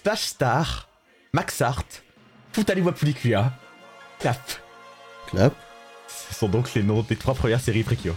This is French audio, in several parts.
Splash Star, Max Art, Futali Wapulikua, Clap. Clap. Ce sont donc les noms des trois premières séries Precure.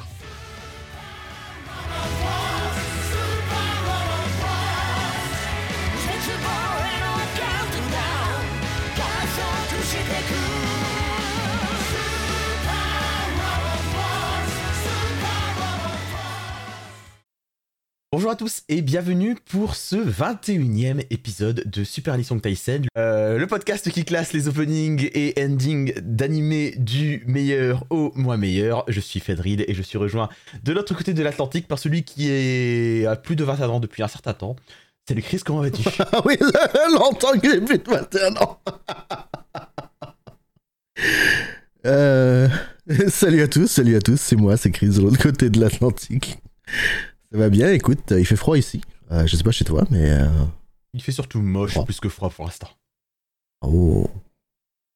À tous et bienvenue pour ce 21e épisode de Super Song Tyson, euh, le podcast qui classe les openings et endings d'animés du meilleur au moins meilleur. Je suis Fedrid et je suis rejoint de l'autre côté de l'Atlantique par celui qui est à plus de 21 ans depuis un certain temps. Salut Chris, comment vas-tu? Ah oui, longtemps que j'ai plus de 21 ans. Euh, salut à tous, salut à tous, c'est moi, c'est Chris de l'autre côté de l'Atlantique. Ça va bien, écoute, il fait froid ici. Euh, je sais pas chez toi, mais. euh, Il fait surtout moche Froid. plus que froid pour l'instant. Oh.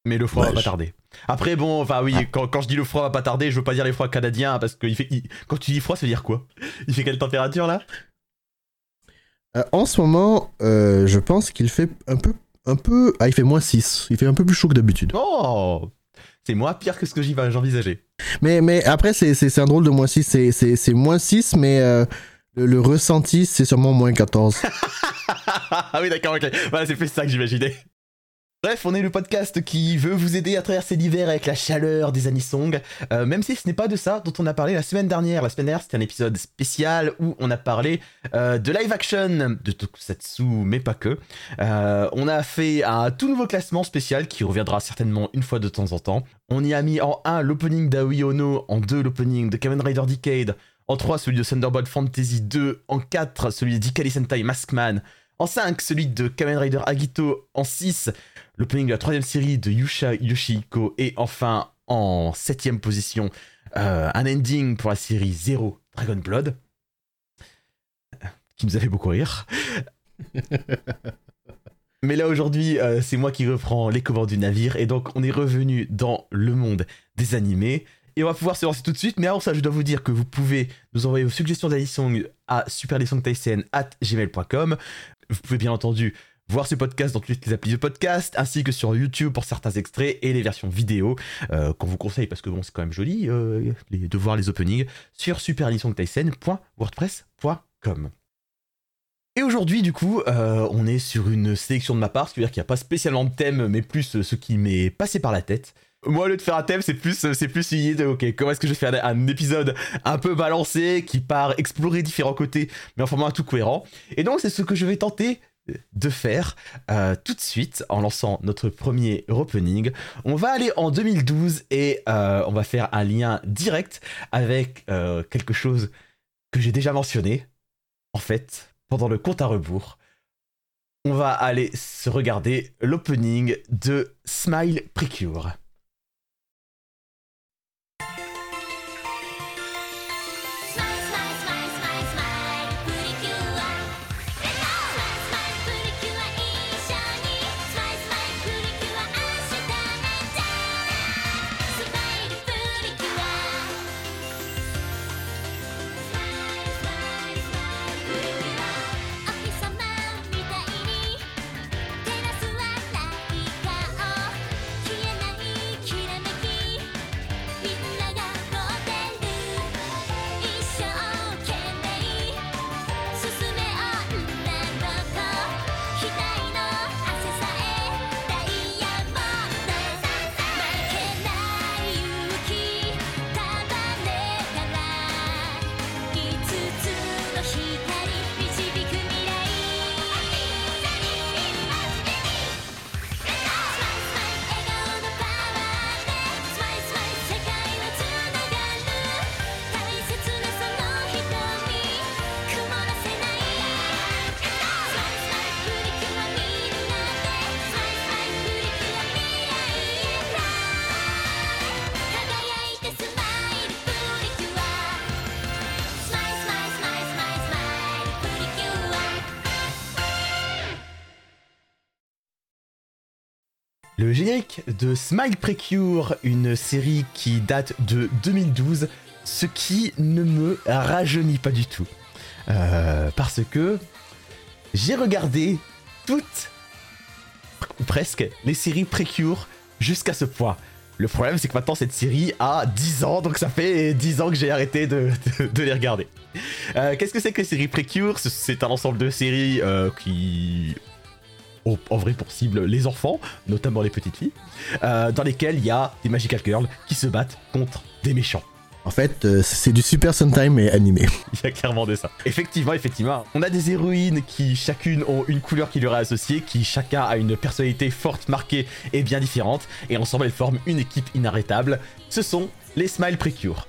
Mais le froid va pas tarder. Après, bon, enfin oui, quand, quand je dis le froid va pas tarder, je veux pas dire les froids canadiens parce que il fait, il- quand tu dis froid, ça veut dire quoi? Il fait quelle température là? Euh, en ce moment, je pense qu'il fait un peu. Un peu. Ah, il fait moins 6. Il fait un peu plus chaud que d'habitude. Oh C'est moins pire que ce que j'envisageais. Mais, mais après, c'est un drôle de moins 6. C'est- C'est c'est moins 6, mais euh, le, le ressenti, c'est sûrement moins 14. ah oui, d'accord, ok. Voilà, c'est plus ça que j'imaginais. Bref, on est le podcast qui veut vous aider à traverser l'hiver avec la chaleur des anisong, euh, même si ce n'est pas de ça dont on a parlé la semaine dernière. La semaine dernière, c'était un épisode spécial où on a parlé euh, de live action de Tokusatsu, mais pas que. Euh, on a fait un tout nouveau classement spécial qui reviendra certainement une fois de temps en temps. On y a mis en 1 l'opening d'Aoi Ono, en 2 l'opening de Kamen Rider Decade, en 3 celui de Thunderbolt Fantasy 2, en 4 celui de Dikari Sentai Maskman, en 5 celui de Kamen Rider Agito, en 6 l'opening de la troisième série de Yusha Yoshihiko, et enfin en 7ème position euh, un ending pour la série 0 Dragon Blood, qui nous a fait beaucoup rire. Mais là aujourd'hui, euh, c'est moi qui reprends les commandes du navire et donc on est revenu dans le monde des animés et on va pouvoir se lancer tout de suite. Mais avant ça, je dois vous dire que vous pouvez nous envoyer vos suggestions d'addition à superlesongtycn@gmail.com. Vous pouvez bien entendu voir ce podcast dans toutes les applis de podcast ainsi que sur YouTube pour certains extraits et les versions vidéo euh, qu'on vous conseille parce que bon, c'est quand même joli euh, de voir les openings sur superlesongtycn.wordpress.com. Et aujourd'hui, du coup, euh, on est sur une sélection de ma part, c'est-à-dire qu'il n'y a pas spécialement de thème, mais plus ce qui m'est passé par la tête. Moi, au lieu de faire un thème, c'est plus, c'est plus une idée ok, comment est-ce que je vais faire un épisode un peu balancé, qui part explorer différents côtés, mais en format tout cohérent. Et donc, c'est ce que je vais tenter de faire euh, tout de suite en lançant notre premier opening. On va aller en 2012 et euh, on va faire un lien direct avec euh, quelque chose que j'ai déjà mentionné. En fait, pendant le compte à rebours, on va aller se regarder l'opening de Smile Precure. De Smile Precure, une série qui date de 2012, ce qui ne me rajeunit pas du tout. Euh, parce que j'ai regardé toute ou presque, les séries Precure jusqu'à ce point. Le problème, c'est que maintenant, cette série a 10 ans, donc ça fait 10 ans que j'ai arrêté de, les regarder. Euh, qu'est-ce que c'est que les séries Precure? C'est un ensemble de séries euh, qui en vrai pour cible les enfants, notamment les petites filles, euh, dans lesquelles il y a des Magical Girls qui se battent contre des méchants. En fait, euh, c'est du Super Sentai mais animé. Il y a clairement de ça. Effectivement, effectivement. On a des héroïnes qui chacune ont une couleur qui leur est associée, qui chacun a une personnalité forte, marquée et bien différente, et ensemble elles forment une équipe inarrêtable. Ce sont les Smile Precure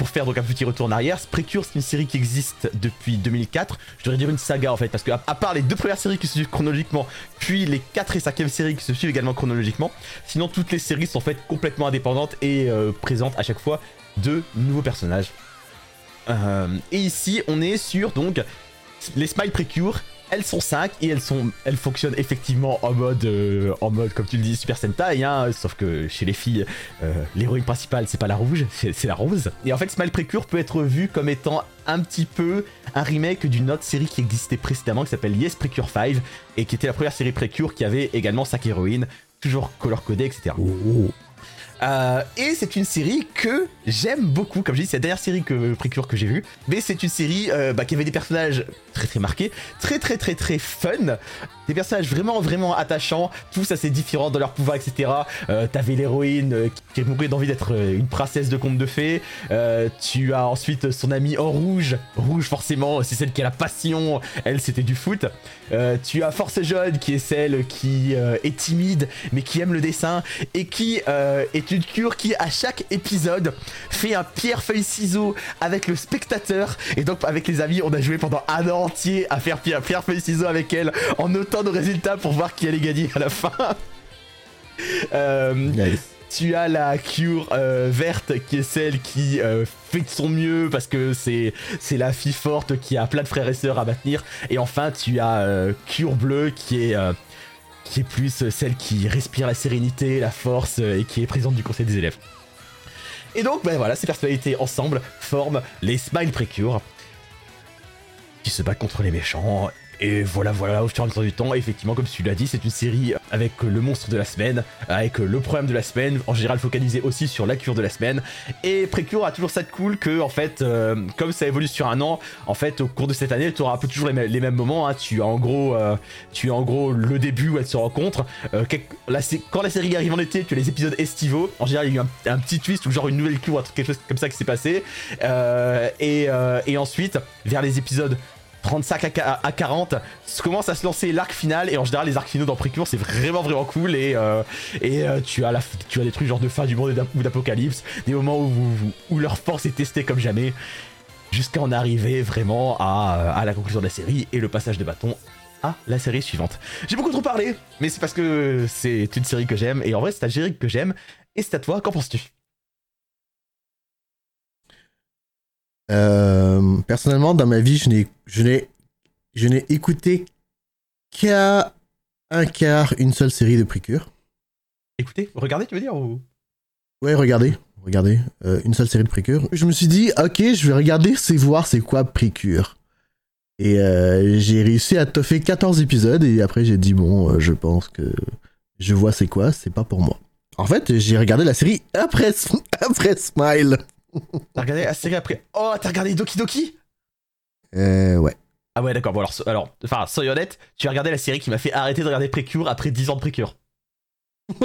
pour faire donc un petit retour en arrière, Precure c'est une série qui existe depuis 2004. Je devrais dire une saga en fait, parce que à, part les deux premières séries qui se suivent chronologiquement, puis les 4 et 5e séries qui se suivent également chronologiquement, sinon toutes les séries sont faites complètement indépendantes et euh, présentent à chaque fois de nouveaux personnages. Euh, et ici on est sur donc les Smile Precure elles sont 5 et elles fonctionnent effectivement en mode euh, en mode comme tu le dis Super Sentai hein, sauf que chez les filles euh, l'héroïne principale c'est pas la rouge c'est la rose et en fait Smile Precure peut être vu comme étant un petit peu un remake d'une autre série qui existait précédemment qui s'appelle Yes Precure 5 et qui était la première série Precure qui avait également 5 héroïnes toujours color codées etc. Euh, et c'est une série que j'aime beaucoup. Comme je dis, c'est la dernière série que Precure que j'ai vue. Mais c'est une série euh, bah, qui avait des personnages très très marqués, très très très très fun, des personnages vraiment vraiment attachants, tous assez différents dans leur pouvoir, etc. Euh, T'avais l'héroïne euh, qui mourait d'envie d'être une princesse de conte de fées. tu as ensuite son amie en rouge, rouge forcément, c'est celle qui a la passion. Elle, c'était du foot. tu as Force Jaune qui est celle qui est timide mais qui aime le dessin et qui est une cure qui, à chaque épisode, fait un pierre-feuille-ciseau avec le spectateur. Et donc, avec les amis, on a joué pendant un an entier à faire pierre-feuille-ciseau avec elle en notant nos résultats pour voir qui allait gagner à la fin. Euh, tu as la cure euh, verte qui est celle qui euh, fait de son mieux parce que c'est c'est la fille forte qui a plein de frères et sœurs à maintenir. Et enfin, tu as cure bleue qui est qui est plus celle qui respire la sérénité, la force euh, et qui est présente du conseil des élèves. Et donc, ben voilà, ces personnalités ensemble forment les Smile Precure, qui se battent contre les méchants et voilà, voilà, au fur et à mesure du temps, effectivement, comme tu l'as dit, c'est une série avec le monstre de la semaine, avec le problème de la semaine, en général focalisé aussi sur la cure de la semaine. Et Précure a toujours ça de cool que, en fait, euh, comme ça évolue sur un an, en fait, au cours de cette année, tu auras un peu toujours les, mêmes moments. Hein. Tu as en gros, euh, tu as en gros le début où elles se rencontrent. Euh, quand la série arrive en été, tu as les épisodes estivaux. En général, il y a eu un, petit twist ou genre une nouvelle cure, quelque chose comme ça qui s'est passé. et ensuite, vers les épisodes 35 à 40 commence à se lancer l'arc final et en général les arcs finaux dans Precure c'est vraiment vraiment cool et, euh, euh, tu, as la, tu as des trucs genre de fin du monde ou d'apocalypse des moments où, leur force est testée comme jamais jusqu'à en arriver vraiment à, à la conclusion de la série et le passage de bâton à la série suivante. J'ai beaucoup trop parlé, mais c'est parce que c'est une série que j'aime, et en vrai c'est un série que j'aime, et c'est à toi, qu'en penses-tu? Euh, personnellement, dans ma vie, je n'ai, je n'ai, je n'ai écouté qu'à un quart une seule série de Précure. Écoutez, regardez, tu veux dire ou... Ouais, regardez, regardez, euh, une seule série de Précure. Je me suis dit, ok, je vais regarder, c'est voir c'est quoi Précure. Et euh, j'ai réussi à toffer 14 épisodes et après j'ai dit, bon, je pense que je vois c'est quoi, c'est pas pour moi. En fait, j'ai regardé la série après, après Smile. T'as regardé la série après? Oh, t'as regardé Doki Doki? Euh, ouais. Ah ouais, d'accord. Bon, alors, alors, enfin, soyons honnêtes, tu as regardé la série qui m'a fait arrêter de regarder Précure après 10 ans de Précure.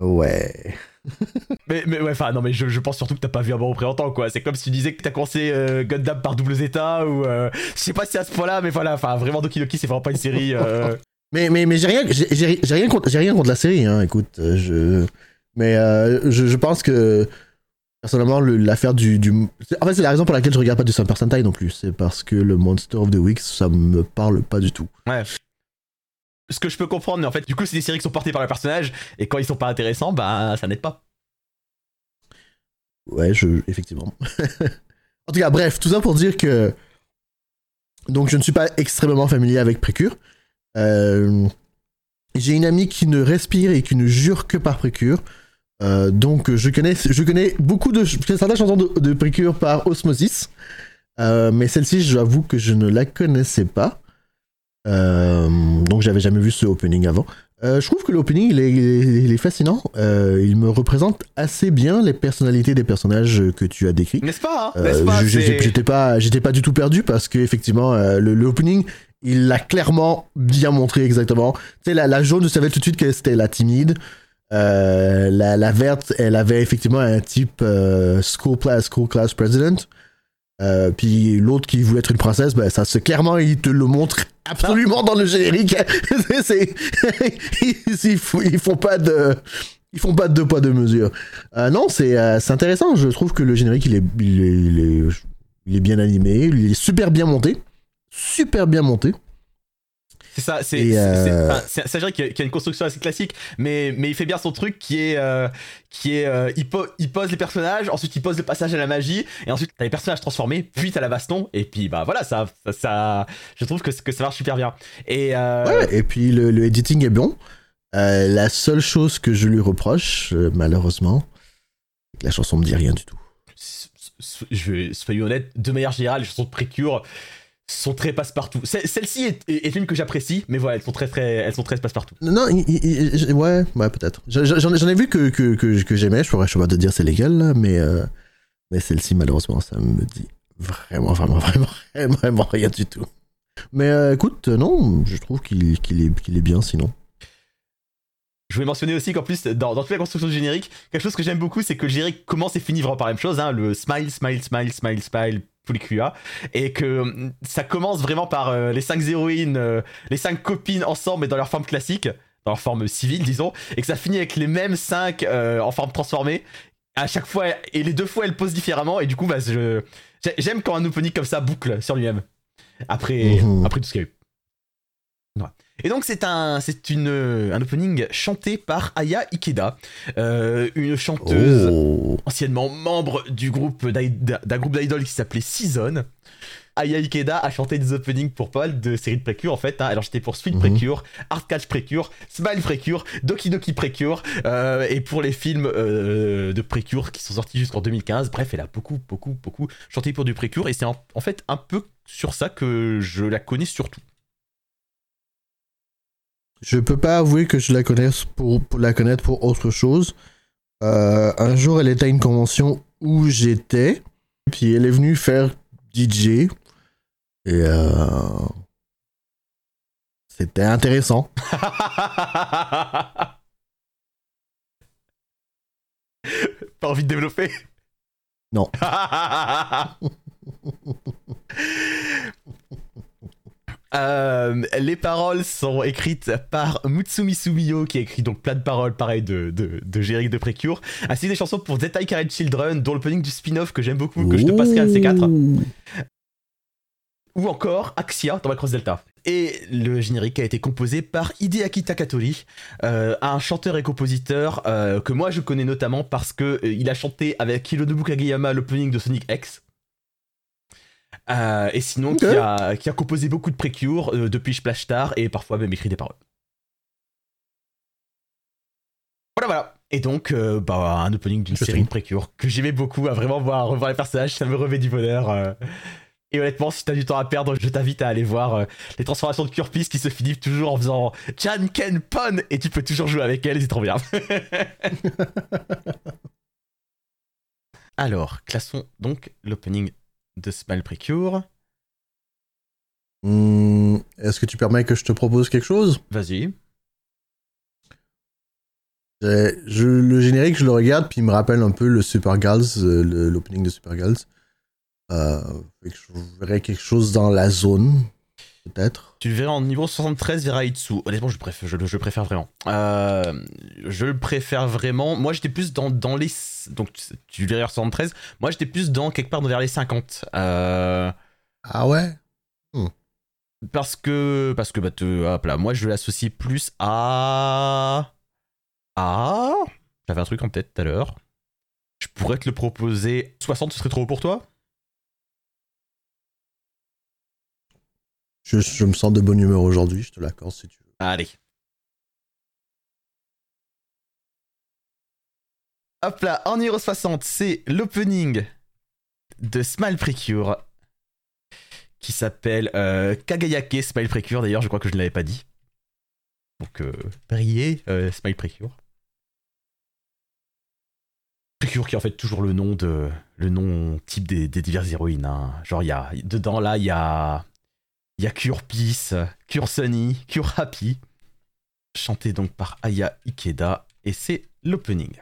ouais. mais, mais ouais, enfin, non, mais je, je, pense surtout que t'as pas vu un bon représentant, quoi. C'est comme si tu disais que t'as commencé euh, Gundam par double Zeta ou. Euh, je sais pas si à ce point-là, mais voilà, enfin, vraiment Doki Doki, c'est vraiment pas une série. Euh. mais mais, mais j'ai rien, j'ai, rien, contre, rien contre la série, hein. Écoute, je. Mais euh, je, pense que personnellement l'affaire du, du, en fait c'est la raison pour laquelle je regarde pas du Super Sentai non plus. C'est parce que le Monster of the Week ça me parle pas du tout. Ouais. Ce que je peux comprendre mais en fait du coup c'est des séries qui sont portées par le personnage et quand ils sont pas intéressants bah ça n'aide pas. Ouais je effectivement. En tout cas bref tout ça pour dire que donc je ne suis pas extrêmement familier avec Précure. Euh... j'ai une amie qui ne respire et qui ne jure que par Précure euh, donc je connais, je connais beaucoup de certaines chansons de, de Précure par Osmosis, euh, mais celle-ci, j'avoue que je ne la connaissais pas. Euh, donc j'avais jamais vu ce opening avant. Je trouve que l'opening il est, il est fascinant. Il me représente assez bien les personnalités des personnages que tu as décrits. N'est-ce pas, hein pas J'étais pas, j'étais pas du tout perdu parce que effectivement le l'opening il l'a clairement bien montré exactement. Tu sais la, la jaune je savais tout de suite que c'était la timide. Euh, la, verte elle avait effectivement un type euh, school class school class president. Euh, puis l'autre qui voulait être une princesse, ben ça c'est clairement il te le montre absolument dans le générique. Ils, font- font pas de ils pas de deux poids deux mesures. Non, c'est intéressant. Je trouve que le générique il est bien animé, il est super bien monté, super bien monté. C'est ça, c'est euh, enfin, vrai qu'il y a- une construction assez classique, mais, mais il fait bien son truc qui est. euh, qui est euh, il, po- il pose les personnages, ensuite il pose le passage à la magie, et ensuite t'as les personnages transformés, puis t'as la baston, et puis bah voilà, ça. ça, ça- je trouve que, que ça marche super bien. Et. euh, Ouais, et puis le, le editing est bon. La seule chose que je lui reproche, malheureusement, la chanson me dit rien du tout. je vais soyons honnête, de manière générale, les chansons de Précure sont très passe-partout. Ce- Celle-ci est, est- une que j'apprécie, mais voilà, elles sont très très, elles sont très passe-partout. Non, ouais, ouais, peut-être. J'en ai vu que, que, que, que j'aimais, je pourrais pas te dire c'est là, mais, euh, mais celle-ci, malheureusement, ça me dit vraiment, vraiment, vraiment, vraiment, vraiment rien du tout. Mais euh, écoute, non, je trouve qu'il qu'il est, qu'il est bien sinon. Je voulais mentionner aussi qu'en plus, dans, dans toute la construction du générique, quelque chose que j'aime beaucoup, c'est que le générique commence et finit vraiment par la même chose, hein, le smile, smile, smile, smile, smile, QA, et que hum, ça commence vraiment par euh, les cinq héroïnes, euh, les cinq copines ensemble, mais dans leur forme classique, dans leur forme civile, disons, et que ça finit avec les mêmes cinq euh, en forme transformée. À chaque fois, et les deux fois, elles posent différemment, et du coup, bah, je, j'ai- j'aime quand un opening comme ça boucle sur lui-même. Après, Mhm. après tout ce qu'il y a eu. Voilà. Et donc c'est un c'est une un opening chanté par Aya Ikeda, euh, une chanteuse Oh. anciennement membre du groupe d'un groupe d'idoles qui s'appelait Season. Aya Ikeda a chanté des openings pour pas mal de séries de Precure en fait. hein. Elle a chanté pour Sweet Mhm. Precure, Hard Catch Precure, Smile Precure, Doki Doki Precure euh, et pour les films euh, de Precure qui sont sortis jusqu'en 2015. Bref, elle a beaucoup beaucoup beaucoup chanté pour du Precure et c'est en, en fait un peu sur ça que je la connais surtout. Je peux pas avouer que je la connaisse pour, pour la connaître pour autre chose. Euh, un jour, elle était à une convention où j'étais, puis elle est venue faire DJ. Et euh, c'était intéressant. Pas envie de développer? Non. Euh, les paroles sont écrites par Mutsumi Sumiyo qui a écrit donc plein de paroles pareil de, de, de générique de Precure ainsi que des chansons pour Zettai Karen Children dont l'opening du spin-off que j'aime beaucoup que je te passerai un de ces quatre ou encore Axia dans Macross Delta. Et le générique a été composé par Hideaki Takatori, euh, un chanteur et compositeur euh, que moi je connais notamment parce que il a chanté avec Hironobu Kageyama l'opening de Sonic X. Euh, et sinon, qui, a, qui a composé beaucoup de précures euh, depuis Splash Star et parfois même écrit des paroles. Voilà, voilà. Et donc, euh, bah, un opening d'une série de précures que j'aimais beaucoup à vraiment voir, revoir les personnages, ça me remet du bonheur. euh. Et honnêtement, si t'as du temps à perdre, je t'invite à aller voir les transformations de Curpis qui se finissent toujours en faisant Chan Ken Pon et tu peux toujours jouer avec elle, c'est trop bien. Alors, classons donc l'opening de Smile Precure. Hmm, Est-ce que tu permets que je te propose quelque chose? Vas-y. Je, Le générique, je le regarde, puis il me rappelle un peu le Super Girls, euh, l'opening de Super Girls. Euh, je verrais quelque chose dans la zone, peut-être. Tu le verras en niveau 73 vers Aitsu. Honnêtement, je préfère, je, préfère vraiment. Euh, je le préfère vraiment. Moi, j'étais plus dans, dans les. Donc, tu- en 73. Moi, j'étais plus dans quelque part vers les 50. Euh, Ah ouais? Parce que. Parce que, bah, te- hop là. Moi, je l'associe plus à. À. J'avais un truc en tête tout à l'heure. Je pourrais te le proposer. 60, ce serait trop haut pour toi? Je, je me sens de bonne humeur aujourd'hui, je te l'accorde si tu veux. Allez. Hop là, en numéro 60, c'est l'opening de Smile Precure qui s'appelle euh, Kagayake Smile Precure. D'ailleurs, je crois que je ne l'avais pas dit. Donc, euh, euh, Smile Precure. Precure qui est en fait toujours le nom de le nom type des, des diverses héroïnes. hein. Genre, il y a dedans là, il y il y a Cure Peace, Cure Sunny, Cure Happy, chanté donc par Aya Ikeda, et c'est l'opening.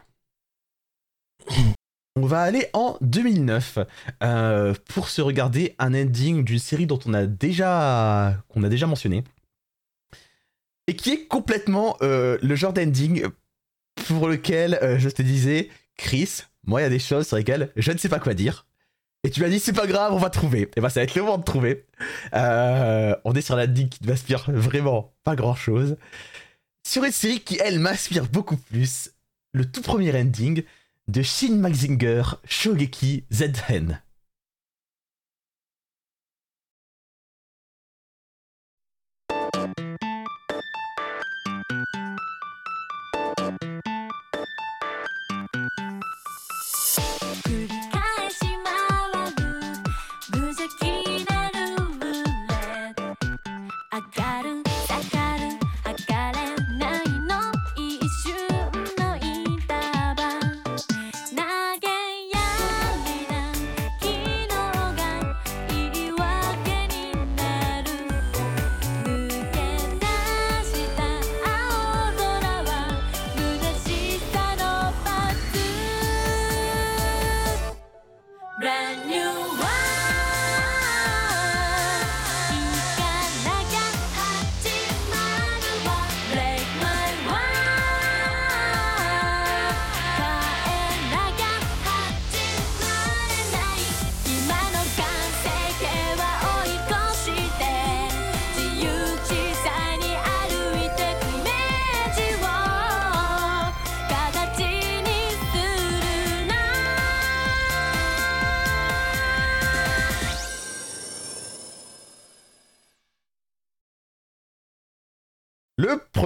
On va aller en 2009 euh, pour se regarder un ending d'une série dont on a déjà qu'on a déjà mentionné et qui est complètement euh, le genre d'ending pour lequel euh, je te disais Chris, moi il y a des choses sur lesquelles je ne sais pas quoi dire. Et tu m'as dit c'est pas grave, on va trouver. Et bah ça va être le moment de trouver. On est sur l'ending qui ne m'inspire vraiment pas grand chose. Sur une série qui elle m'inspire beaucoup plus, le tout premier ending de Shin Mazinger Shogeki Z-Hen.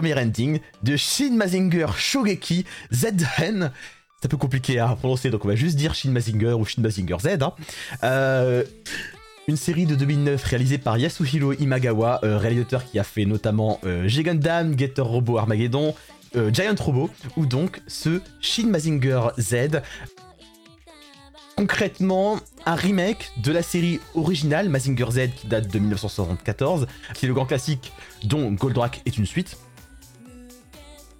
Premier ending de Shin Mazinger Shogeki Z-Hen. C'est un peu compliqué à prononcer, donc on va juste dire Shin Mazinger ou Shin Mazinger Z. hein. Euh, une série de 2009 réalisée par Yasuhiro Imagawa, euh, réalisateur qui a fait notamment euh, Getter Robo Armageddon, euh, Giant Robo, ou donc ce Shin Mazinger Z. Concrètement, un remake de la série originale Mazinger Z qui date de 1974, qui est le grand classique dont Goldorak est une suite,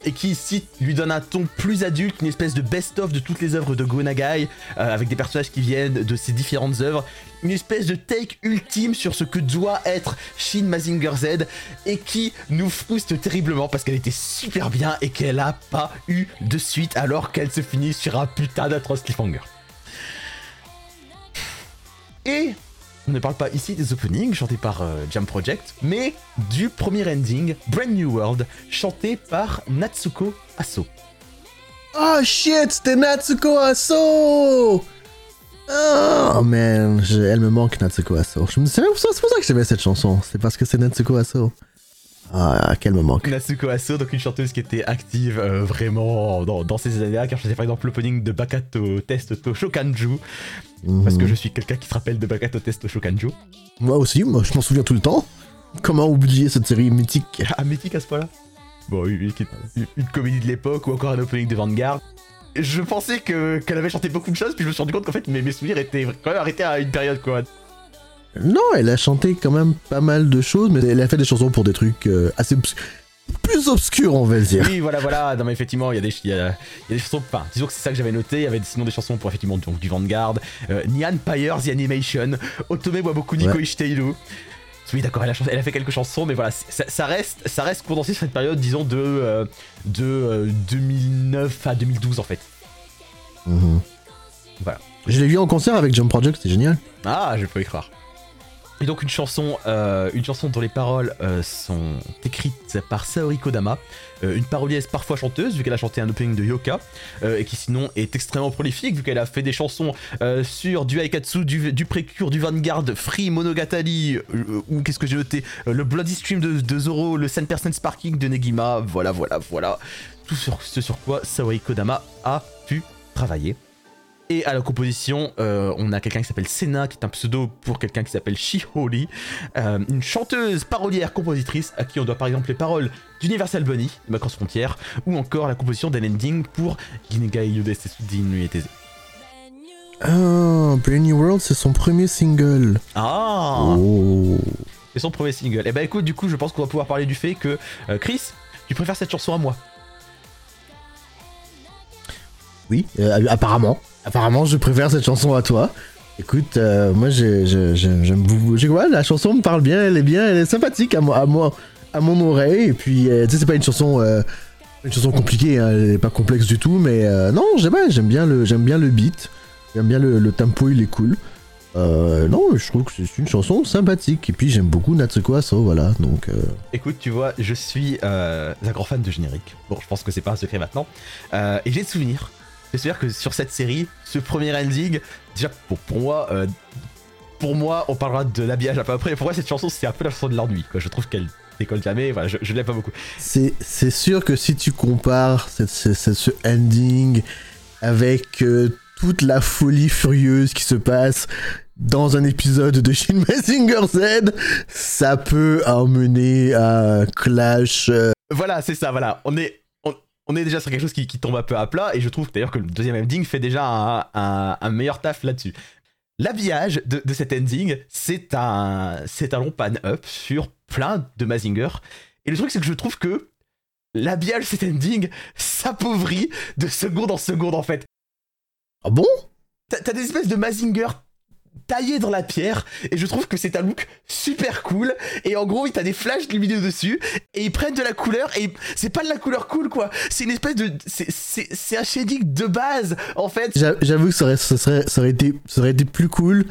et qui ici lui donne un ton plus adulte, une espèce de best-of de toutes les œuvres de Go Nagai, euh, avec des personnages qui viennent de ces différentes œuvres, une espèce de take ultime sur ce que doit être Shin Mazinger Z, et qui nous frustre terriblement parce qu'elle était super bien et qu'elle a pas eu de suite alors qu'elle se finit sur un putain d'atroce cliffhanger. Et on ne parle pas ici des openings chantés par euh, Jam Project, mais du premier ending, Brand New World, chanté par Natsuko Aso. Oh shit, c'était Natsuko Aso Oh man, elle me manque Natsuko Aso. Je me c'est pour ça, pour ça que j'aimais cette chanson. C'est parce que c'est Natsuko Aso. Ah, qu'elle me manque. Natsuko Aso, donc une chanteuse qui était active euh, vraiment dans, dans ces années-là, car je faisais par exemple l'opening de Bakato Test to Shokanju, parce que Mhm. je suis quelqu'un qui se rappelle de Bakato Test Shokanju. Moi aussi, moi je m'en souviens tout le temps. Comment oublier cette série mythique? Ah, mythique à ce point-là? Bon, une, une- une comédie de l'époque ou encore un opening de Vanguard. Je pensais que qu'elle avait chanté beaucoup de choses, puis je me suis rendu compte qu'en fait mes, mes souvenirs étaient quand même arrêtés à une période quoi. Non, elle a chanté quand même pas mal de choses, mais elle a fait des chansons pour des trucs euh, assez plus obscurs, on va le dire. Oui, voilà, voilà. Non, mais effectivement, il y a des, il y a, il y a des chansons. Enfin, disons que c'est ça que j'avais noté. Il y avait sinon des chansons pour effectivement donc, du Vanguard, euh, Nyan Pyre, The Animation, Otome Waboku Niko Ouais. Ishiteiru. Oui, d'accord, elle a, chanté- elle a fait quelques chansons, mais voilà, c'est- ça, ça reste, ça reste condensé sur cette période, disons, de, euh, de euh, 2009 à 2012 en fait. Mhm. Voilà. Je l'ai vu en concert avec Jump Project, c'était génial. Ah, je peux y croire. Et donc une chanson, euh, une chanson dont les paroles euh, sont écrites par Saori Kodama, euh, une parolière parfois chanteuse vu qu'elle a chanté un opening de Yoka, et qui sinon est extrêmement prolifique vu qu'elle a fait des chansons sur du Aikatsu, du, du Précure, du Vanguard, Free, Monogatari, ou qu'est-ce que j'ai noté, le Bloody Stream de, Zoro, le 100% Sparking de Negima, voilà, voilà, voilà, tout ce sur quoi Saori Kodama a pu travailler. Et à la composition, euh, on a quelqu'un qui s'appelle Senna, qui est un pseudo pour quelqu'un qui s'appelle Shiholi, euh, une chanteuse parolière compositrice à qui on doit par exemple les paroles d'Universal Bunny, de Macross Frontière, ou encore la composition d'un ending pour Ginegai Yude Sesudin Ueteze. Ah, Brand New World, c'est son premier single. Ah Oh. C'est son premier single. Et bah écoute, du coup, je pense qu'on va pouvoir parler du fait que euh, Chris, tu préfères cette chanson à moi? Oui, euh, apparemment. Apparemment, je préfère cette chanson à toi. Écoute, euh, moi, j'ai- j'ai- j'ai- j'aime beaucoup. ouais, la chanson me parle bien, elle est bien, elle est sympathique à moi, à, moi, à mon oreille. Et puis, euh, tu sais, c'est pas une chanson, euh, une chanson compliquée, hein, elle est pas complexe du tout, mais non, j'aime bien le, bien le beat, j'aime bien le, tempo, il est cool. Non, je trouve que c'est une chanson sympathique. Et puis, j'aime beaucoup Natsuko Aso, voilà. Donc, Écoute, tu vois, je suis un grand fan de générique. Bon, je pense que c'est pas un secret maintenant. Et j'ai le souvenir. Souvenir que sur cette série, ce premier ending, déjà pour, pour moi, euh, pour moi, on parlera de l'habillage un peu après. Pour moi, cette chanson, c'est un peu la chanson de l'ennui. Je trouve qu'elle décolle jamais. Voilà, je, je l'aime pas beaucoup. C'est, sûr que si tu compares cette- ce, ce- ce ending avec euh, toute la folie furieuse qui se passe dans un épisode de Shin Mazinger Z, ça peut emmener à un clash. euh, Voilà, c'est ça. Voilà, on est, on, est déjà sur quelque chose qui, tombe un peu à plat. Et je trouve d'ailleurs que le deuxième ending fait déjà un, meilleur taf là-dessus. L'habillage de, cet ending, c'est un, c'est un long pan-up sur plein de Mazinger. Et le truc, c'est que je trouve que l'habillage de cet ending s'appauvrit de seconde en seconde en fait. Ah bon? T'as des espèces de Mazinger taillés dans la pierre et je trouve que c'est un look super cool et en gros t'as des flashs lumineux dessus et ils prennent de la couleur et c'est pas de la couleur cool quoi. C'est une espèce de c'est- un shading de base en fait. J'a- J'avoue que ça ça serait, ça aurait été, ça aurait été plus cool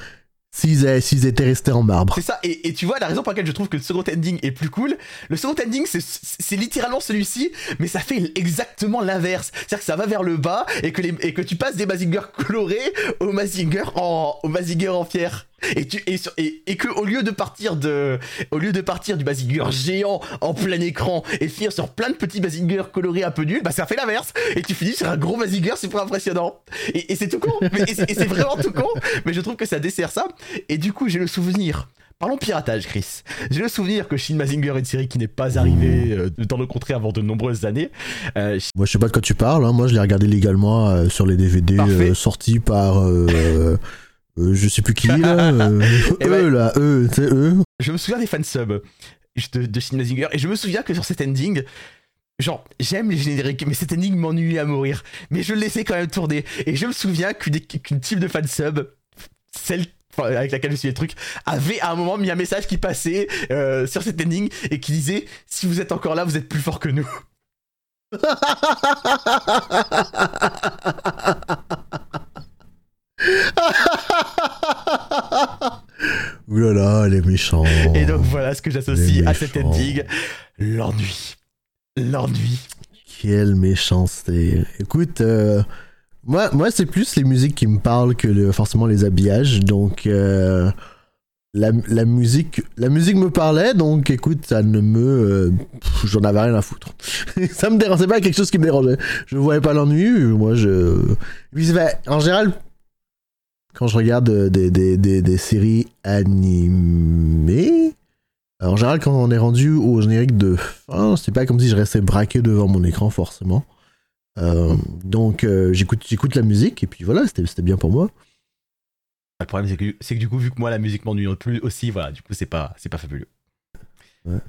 s'ils, s'ils étaient restés en marbre. c'est ça et, tu vois la raison pour laquelle je trouve que le second ending est plus cool le second ending c'est littéralement celui-ci mais ça fait exactement l'inverse c'est à dire que ça va vers le bas et que, tu passes des Mazinger colorés aux Mazinger en, aux Mazinger en pierre et, tu, et, sur- et, et que au lieu de partir de au lieu de partir du Mazinger géant en plein écran et finir sur plein de petits Mazinger colorés un peu nuls bah ça fait l'inverse et tu finis sur un gros Mazinger super impressionnant et, c'est tout con mais- et c'est vraiment tout con mais je trouve que ça dessert ça et du coup j'ai le souvenir Parlons piratage, Chris. J'ai le souvenir que Shin Mazinger est une série qui n'est pas arrivée euh, dans le contrée avant de nombreuses années. Euh, Moi, je sais pas de quoi tu parles. hein. Moi, je l'ai regardé légalement euh, sur les DVD sortis par. Euh, je sais plus qui, là. euh, Eh eux, ben- là. Eux, sais, eux. je me souviens des fansubs de, de Shin Mazinger et je me souviens que sur cet ending, genre j'aime les génériques, mais cet ending m'ennuyait à mourir. Mais je le laissais quand même tourner et je me souviens qu'une team de fansub, celle enfin, avec laquelle je suis les trucs, avait à un moment mis un message qui passait euh, sur cet ending et qui disait si vous êtes encore là, vous êtes plus fort que nous. Ouh là là, les méchants. Et donc voilà ce que j'associe à cet méchants. ending. L'ennui. L'ennui. Quelle méchanceté. Écoute, euh, moi, moi c'est plus les musiques qui me parlent que le- forcément les habillages. Donc, euh, la, la musique, la musique me parlait, donc écoute, ça ne me. euh, J'en avais rien à foutre. ça me dérangeait pas quelque chose qui me dérangeait. Je voyais pas l'ennui. Moi, je. En général, quand je regarde euh, des, des, des, des séries animées. En général, quand on est rendu au générique de fin, c'est pas comme si je restais braqué devant mon écran forcément. Euh, donc euh, j'écoute, j'écoute la musique et puis voilà, c'était, c'était bien pour moi. Le problème c'est que, c'est que du coup vu que moi la musique m'ennuie plus aussi, voilà, du coup c'est pas, c'est pas fabuleux. C'est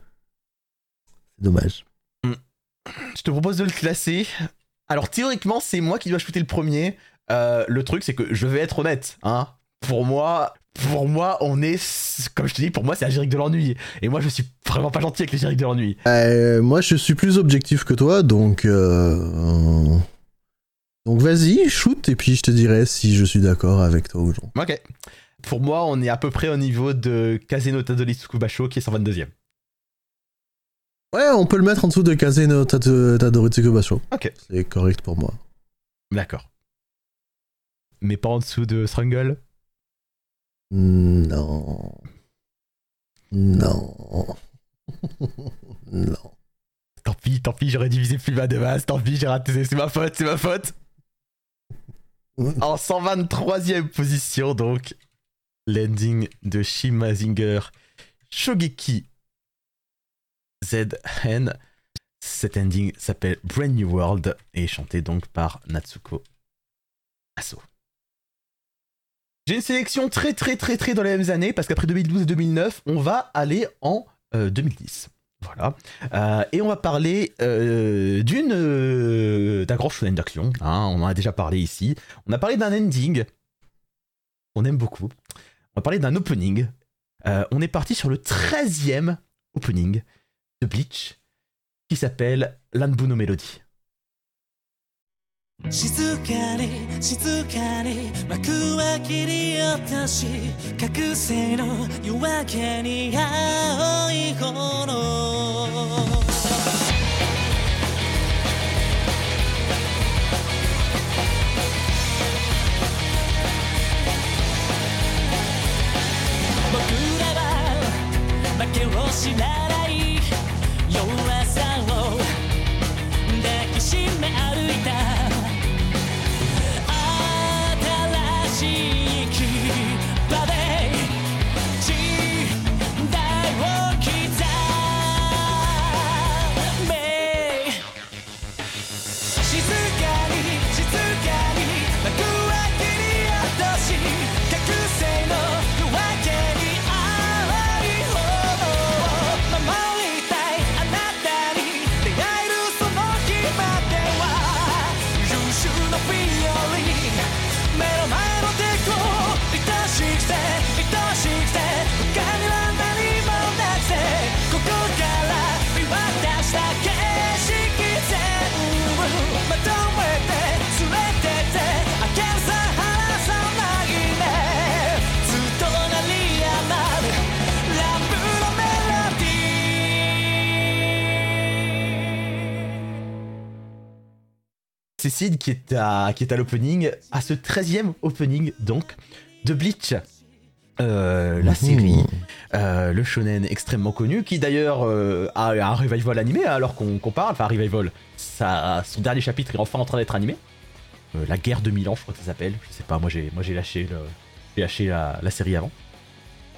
dommage. Je te propose de le classer. Alors théoriquement, c'est moi qui dois shooter le premier. Euh, le truc, c'est que je vais être honnête. Hein. Pour moi, pour moi, on est, comme je te dis, pour moi, c'est un générique de l'ennui. Et moi, je suis vraiment pas gentil avec les génériques de l'ennui. Euh, moi, je suis plus objectif que toi, donc euh, donc vas-y, shoot et puis je te dirai si je suis d'accord avec toi ou non. Ok. Pour moi, on est à peu près au niveau de Kazeno Tadori Tsukubasho qui est 122ème. Ouais, on peut le mettre en dessous de Kazeno Tate- Tadori Tsukubasho. Ok. C'est correct pour moi. D'accord. Mais pas en dessous de Strangle Non. Non. non. Tant pis, tant pis, j'aurais divisé plus bas de base. Tant pis, j'ai raté. C'est ma faute, c'est ma faute. En 123e position, donc, l'ending de Shimazinger Shogeki ZN. Cet ending s'appelle Brand New World et est chanté donc par Natsuko Aso. J'ai une sélection très très très très dans les mêmes années parce qu'après 2012 et 2009, on va aller en euh, 2010. Voilà. Euh, et on va parler euh, d'une euh, d'un grand shonen d'action. hein, on en a déjà parlé ici. On a parlé d'un ending qu'on aime beaucoup. On va parler d'un opening. Euh, on est parti sur le 13e opening de Bleach qui s'appelle Lanbu no Melody. 静かに静かに幕は切り落とし覚醒の夜明けに青い炎。僕らは負けを知らない。Sid qui est à, qui est à l'opening, à ce 13e opening donc de Bleach. Euh, la Mhm. série, euh, le shonen extrêmement connu, qui d'ailleurs euh, a un revival animé hein, alors qu'on parle, enfin revival, ça, son dernier chapitre est enfin en train d'être animé. La guerre de Milan, je crois que ça s'appelle. Je sais pas, moi j'ai moi j'ai lâché, le, j'ai lâché la, la série avant.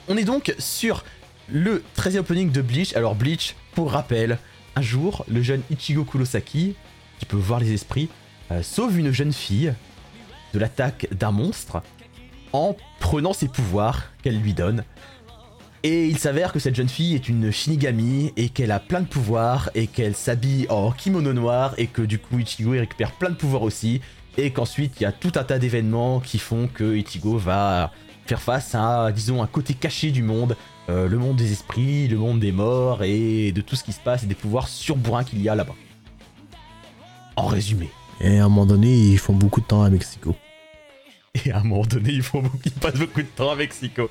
On est donc sur le 13e opening de Bleach. Alors Bleach, pour rappel, un jour, le jeune Ichigo Kurosaki, qui peut voir les esprits, sauve une jeune fille de l'attaque d'un monstre en prenant ses pouvoirs qu'elle lui donne. Et il s'avère que cette jeune fille est une Shinigami et qu'elle a plein de pouvoirs et qu'elle s'habille en kimono noir et que du coup Ichigo récupère plein de pouvoirs aussi et qu'ensuite il y a tout un tas d'événements qui font que Ichigo va faire face à disons un côté caché du monde, euh, le monde des esprits, le monde des morts et de tout ce qui se passe et des pouvoirs surbourins qu'il y a là-bas. En résumé. Et à un moment donné, ils font beaucoup de temps à Mexico. Et à un moment donné, il, faut, il passe beaucoup de temps à Mexico.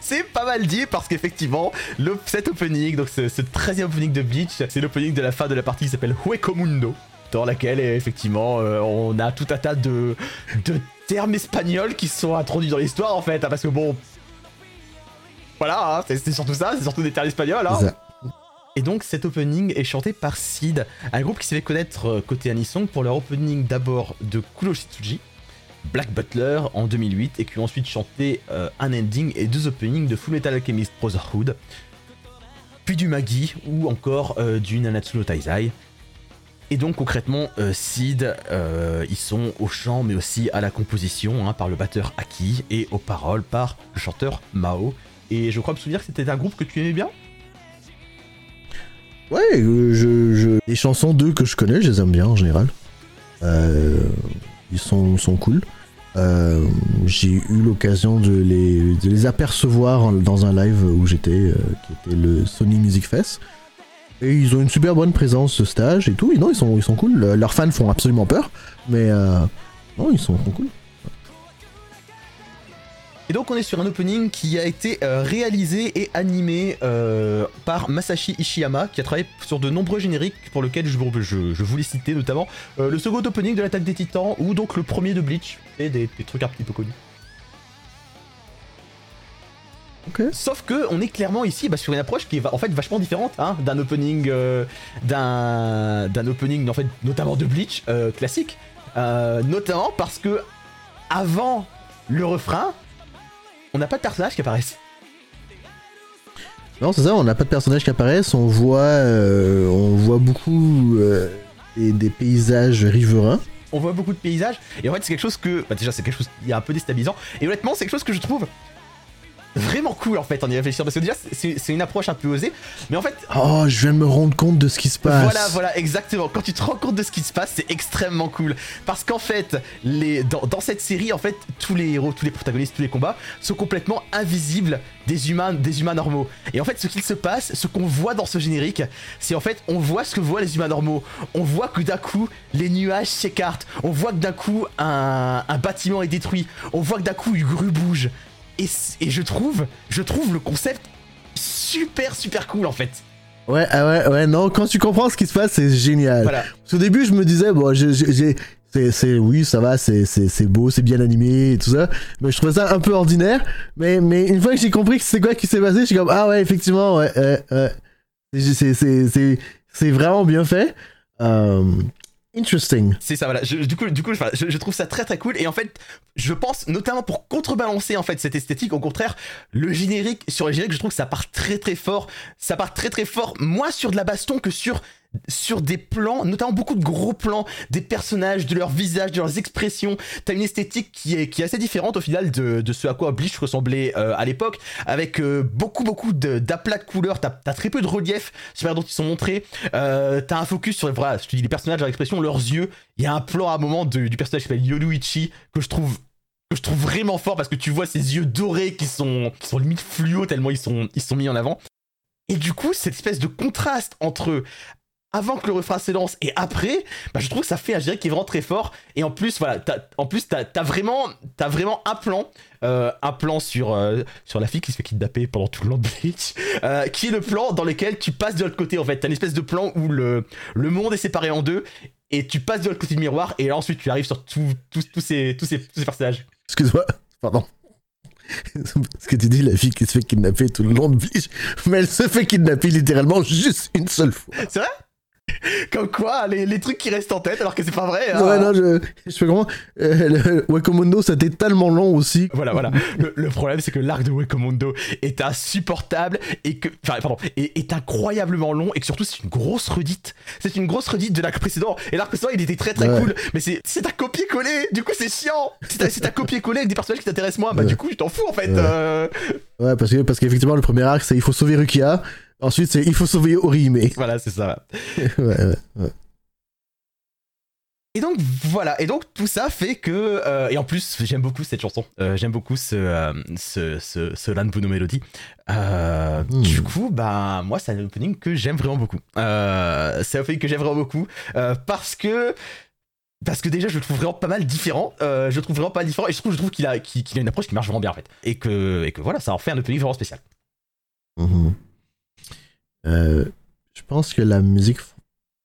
C'est pas mal dit parce qu'effectivement, cet opening, donc ce, ce 13e opening de Bleach, c'est l'opening de la fin de la partie qui s'appelle Hueco Mundo, dans laquelle effectivement euh, on a tout un tas de, de termes espagnols qui sont introduits dans l'histoire en fait, hein, parce que bon. Voilà, hein, c'est c'est surtout ça, c'est surtout des termes espagnols. Hein. Et donc cet opening est chanté par Sid, un groupe qui s'est fait connaître euh, côté Anisong pour leur opening d'abord de Kuroshitsuji, Black Butler en 2008 et qui ont ensuite chanté euh, un ending et deux openings de Full Metal Alchemist Brotherhood, puis du Magi ou encore euh, du Nanatsu no Taizai. Et donc concrètement, euh, euh, ils sont au chant mais aussi à la composition hein, par le batteur Aki et aux paroles par le chanteur Mao. Et je crois me souvenir que c'était un groupe que tu aimais bien? Ouais, euh, je, je- les chansons d'eux que je connais, je les aime bien en général. Euh, ils sont, sont cool. Euh, J'ai eu l'occasion de les, de les apercevoir dans un live où j'étais, qui était le Sony Music Fest. Et ils ont une super bonne présence de stage et tout. Et non, ils sont, ils sont cool. Le- Leurs fans font absolument peur, mais non, ils sont, sont cool. Et donc on est sur un opening qui a été euh, réalisé et animé euh, par Masashi Ishiyama, qui a travaillé sur de nombreux génériques pour lesquels je, je- je voulais citer notamment euh, le second opening de l'attaque des titans ou donc le premier de Bleach, et des, des trucs un petit peu connus. Sauf que on est clairement ici bah, sur une approche qui est en fait vachement différente hein, d'un opening euh, d'un d'un opening en fait notamment de Bleach euh, classique, Euh, notamment parce que avant le refrain, on n'a pas de personnages qui apparaissent. Non, c'est ça, on n'a pas de personnages qui apparaissent, on voit, euh, on voit beaucoup euh, des, des paysages riverains. On voit beaucoup de paysages, et en fait, c'est quelque chose que. Bah, déjà, c'est quelque chose qui est un peu déstabilisant, et honnêtement, c'est quelque chose que je trouve vraiment cool en fait en y réfléchissant, parce que déjà, c'est une approche un peu osée, mais en fait, Oh, je viens de me rendre compte de ce qui se passe. Voilà, voilà, exactement. Quand tu te rends compte de ce qui se passe, c'est extrêmement cool. Parce qu'en fait, les, dans, dans cette série, en fait, tous les héros, tous les protagonistes, tous les combats sont complètement invisibles des humains, des humains normaux. Et en fait, ce qu'il se passe, ce qu'on voit dans ce générique, c'est en fait, on voit ce que voient les humains normaux. On voit que d'un coup, les nuages s'écartent. On voit que d'un coup, un, un bâtiment est détruit. On voit que d'un coup, une grue bouge. Et, je trouve, je trouve le concept super, super cool en fait. Ouais, ah ouais, ouais, non, quand tu comprends ce qui se passe, c'est génial. Voilà. Parce qu'au début, je me disais, bon, j'ai- c'est, oui, ça va, c'est, beau, c'est bien animé et tout ça. Mais je trouvais ça un peu ordinaire. Mais, mais une fois que j'ai compris que c'est quoi qui s'est passé, je suis comme, ah ouais, effectivement, ouais, ouais, ouais. C'est, c'est, c'est vraiment bien fait. Euh, interesting. C'est ça, voilà. Je- du coup, du coup je, je trouve ça très très cool. Et en fait, je pense notamment pour contrebalancer en fait cette esthétique, au contraire, le générique sur le générique, je trouve que ça part très très fort. Ça part très très fort, moins sur de la baston que sur sur des plans, notamment beaucoup de gros plans, des personnages, de leurs visages, de leurs expressions. T'as une esthétique qui est, qui est assez différente au final de, de ce à quoi Bleach ressemblait euh, à l'époque, avec euh, beaucoup beaucoup d'aplats de couleurs. T'as as très peu de relief sur la dont ils sont montrés. Euh, T'as un focus sur voilà, je te dis les personnages, leur expression, leurs yeux. Il y a un plan à un moment du personnage qui s'appelle Yoruichi que je trouve que je trouve vraiment fort parce que tu vois ces yeux dorés qui sont qui sont limite fluo tellement ils sont ils sont mis en avant. Et du coup, cette espèce de contraste entre avant que le refrain s'élance et après, bah, je trouve que ça fait un générique qui est vraiment très fort. Et en plus, voilà, t'as- en plus, t'as as vraiment, as vraiment un plan, euh, un plan sur, euh, sur la fille qui se fait kidnapper pendant tout le long de Bleach, euh, qui est le plan dans lequel tu passes de l'autre côté. En fait, t'as une espèce de plan où le, le monde est séparé en deux et tu passes de l'autre côté du miroir et là ensuite tu arrives sur tous ces, tous ces, tous ces personnages. Excuse-moi, pardon. Ce que tu dis, la fille qui se fait kidnapper tout le long de Bleach, mais elle se fait kidnapper littéralement juste une seule fois. C'est vrai? Comme quoi, les, les trucs qui restent en tête alors que c'est pas vrai. hein. Ouais, non, je, je fais comment euh, Wakamondo, c'était tellement long aussi. Voilà, voilà. Le, le problème, c'est que l'arc de Wekomondo est insupportable et que, enfin, pardon, est, est incroyablement long et que surtout c'est une grosse redite. C'est une grosse redite de l'arc précédent. Et l'arc précédent, il était très très Ouais. cool, mais c'est un copier-coller. Du coup, c'est chiant. C'est un copier-coller avec des personnages qui t'intéressent moins. Bah, Ouais. du coup, je t'en fous en fait. Ouais. euh, Ouais, parce que parce qu'effectivement, le premier arc, c'est il faut sauver Rukia. Ensuite, c'est il faut sauver Orihime. Voilà, c'est ça. ouais, ouais, ouais. Et donc voilà, et donc tout ça fait que euh, et en plus j'aime beaucoup cette chanson, Euh, j'aime beaucoup ce euh, ce ce, ce Lanbuno Melody. Euh, Hmm. Du coup bah moi c'est un opening que j'aime vraiment beaucoup. C'est un opening que j'aime vraiment beaucoup parce que parce que déjà je le trouve vraiment pas mal différent. Je le trouve vraiment pas différent et je trouve je trouve qu'il a qu'il a une approche qui marche vraiment bien en fait et que et que voilà ça en fait un opening vraiment spécial. Mhm. Euh, je pense que la musique,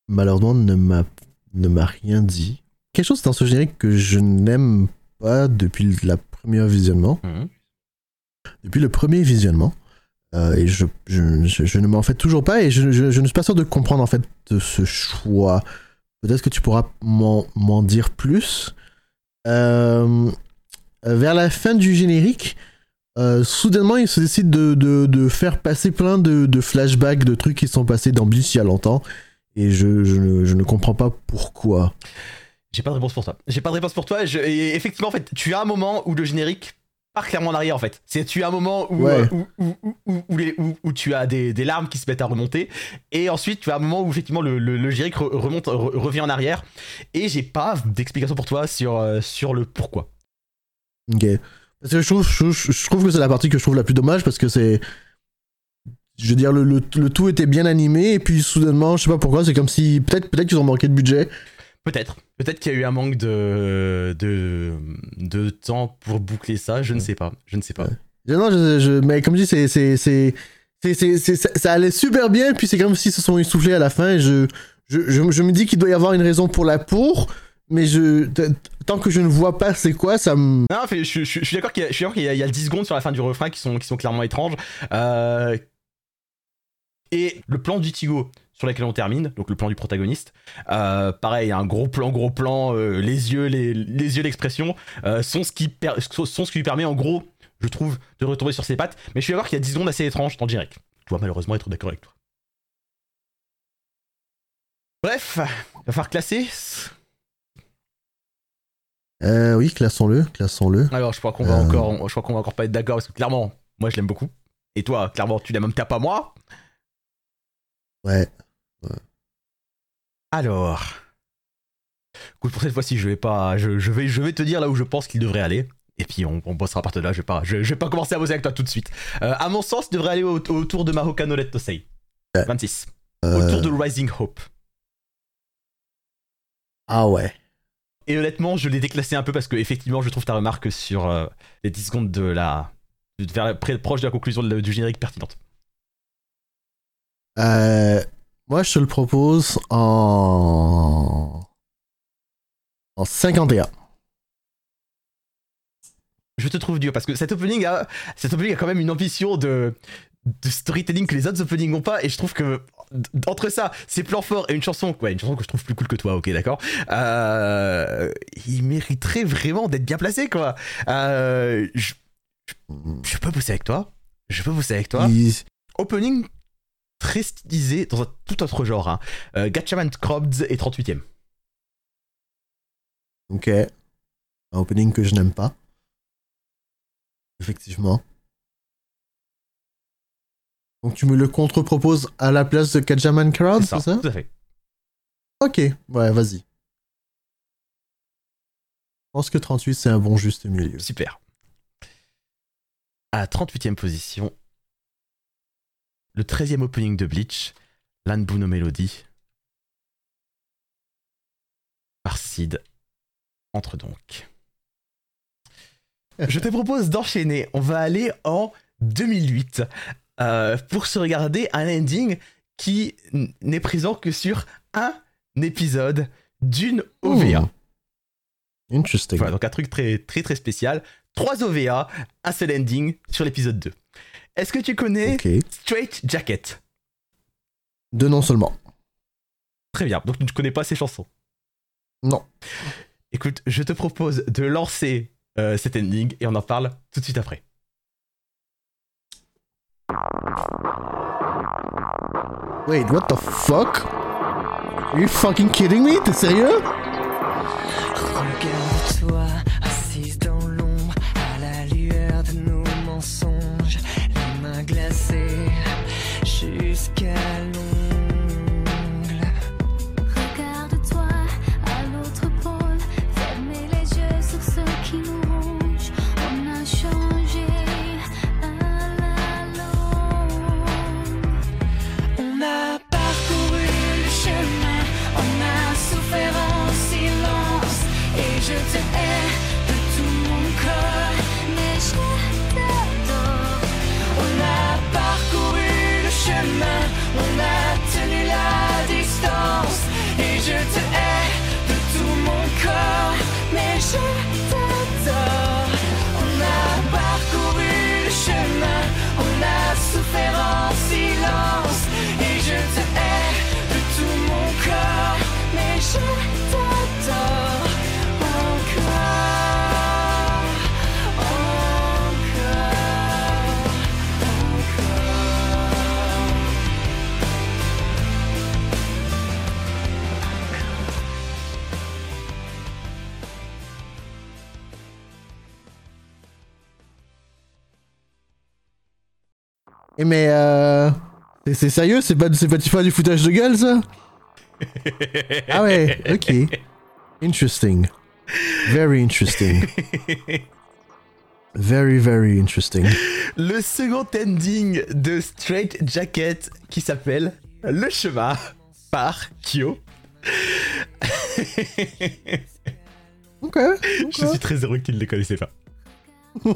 malheureusement, ne m'a ne m'a rien dit. Quelque chose dans ce générique que je n'aime pas depuis le premier visionnement. Depuis le premier visionnement. Euh, et je, je, je, je ne m'en fais toujours pas et je, ne suis pas sûr de comprendre en fait de ce choix. Peut-être que tu pourras m'en m'en dire plus. Euh, vers la fin du générique, euh, soudainement, il se décide de, de, de faire passer plein de, de flashbacks de trucs qui sont passés dans Bleach il y a longtemps. Et je, je, ne, je ne comprends pas pourquoi. J'ai pas de réponse pour toi. J'ai pas de réponse pour toi. Je- et effectivement, en fait, tu as un moment où le générique part clairement en arrière, en fait. C'est tu as un moment où, Ouais. euh, où, où, où, où- où les- où- où tu as des, des larmes qui se mettent à remonter. Et ensuite, tu as un moment où effectivement le, le, le générique re- remonte, re- revient en arrière. Et j'ai pas d'explication pour toi sur, euh, sur le pourquoi. Ok. Parce que je trouve, je, je- je trouve que c'est la partie que je trouve la plus dommage parce que c'est. Je veux dire, le, le, le tout était bien animé et puis soudainement, je sais pas pourquoi, c'est comme si. Peut-être peut qu'ils ont manqué de budget. Peut-être. Peut-être qu'il y a eu un manque de, de, de temps pour boucler ça. Je ne sais pas. Je ne sais pas. Ouais. Non, je, je- mais comme je dis, c'est. c'est, ça, allait super bien, puis c'est comme s'ils se sont essoufflés à la fin. Et je, je, je, je me dis qu'il doit y avoir une raison pour la pour, mais je, tant que je ne vois pas c'est quoi, ça me. Non, je, je- je suis d'accord qu'il y, qu'il y y a 10 secondes sur la fin du refrain qui sont, qui sont clairement étranges. Euh, Et le plan d'Ichigo sur lequel on termine, donc le plan du protagoniste, euh, pareil, un gros plan, gros plan, euh, les yeux, les, les yeux, l'expression, sont, ce qui sont ce qui lui permet en gros, je trouve, de retomber sur ses pattes. Mais je suis d'accord qu'il y a 10 secondes assez étranges dans direct. Je dois malheureusement être d'accord avec toi. Bref, il va falloir classer. Euh, oui, classons-le, classons-le. Alors, je crois qu'on va Euh. encore, je crois qu'on va encore pas être d'accord parce que clairement, moi je l'aime beaucoup. Et toi, clairement, tu l'aimes même t'as pas moi? Ouais. Alors, écoute, pour cette fois-ci, je vais pas, je, je vais, je vais te dire là où je pense qu'il devrait aller. Et puis on, on bossera à partir de là. Je vais pas, je, je vais pas commencer à bosser avec toi tout de suite. Euh, à mon sens, il devrait aller au- autour de Mahoka no Red Tosei. Ouais. 26. Euh, Autour de Rising Hope. Ah ouais. Et honnêtement, je l'ai déclassé un peu parce que effectivement, je trouve ta remarque sur euh, les 10 secondes de la, de- vers proche de la conclusion de la- du générique pertinente. Euh, moi, je te le propose en. En 51. je te trouve dur parce que cet opening a, cet opening a quand même une ambition de, de storytelling que les autres openings n'ont pas et je trouve que entre ça, ses plans forts et une chanson, ouais, une chanson que je trouve plus cool que toi, ok, d'accord, euh, il mériterait vraiment d'être bien placé, quoi. Euh, je, je peux bosser avec toi, je peux bosser avec toi. Opening très stylisé dans un tout autre genre, hein. Euh, Gatchaman Crobs et 38ème. Ok. Un opening que je n'aime pas. Effectivement. Donc tu me le contre-proposes à la place de Kajaman Crowd, C'est ça, ça tout à fait. Ok, ouais, vas-y. Je pense que 38, c'est un bon juste milieu. Super. À 38ème position, le 13ème opening de Bleach, l'Anbuno Melody. Par Sid. Entre donc. Je te propose d'enchaîner. On va aller en 2008 euh, pour se regarder un ending qui n'est présent que sur un épisode d'une OVA. Hmm. Interesting. Voilà, donc un truc très très très spécial. Trois OVA, un seul ending sur l'épisode 2. Est-ce que tu connais. Straight Jacket? Deux noms seulement. Très bien, donc tu ne connais pas ces chansons? Non. Écoute, je te propose de lancer euh, cet ending et on en parle tout de suite après. Wait, what the fuck? Are you fucking kidding me? T'es sérieux? Mais euh... c'est- sérieux? C'est pas, c'est pas, pas du foutage de gueule, ça? Ah ouais, ok. Interesting. Very interesting. Very, very interesting. Le second ending de Straight Jacket qui s'appelle Le chemin par Kyo. Ok. Je suis très heureux qu'il ne les connaissait pas.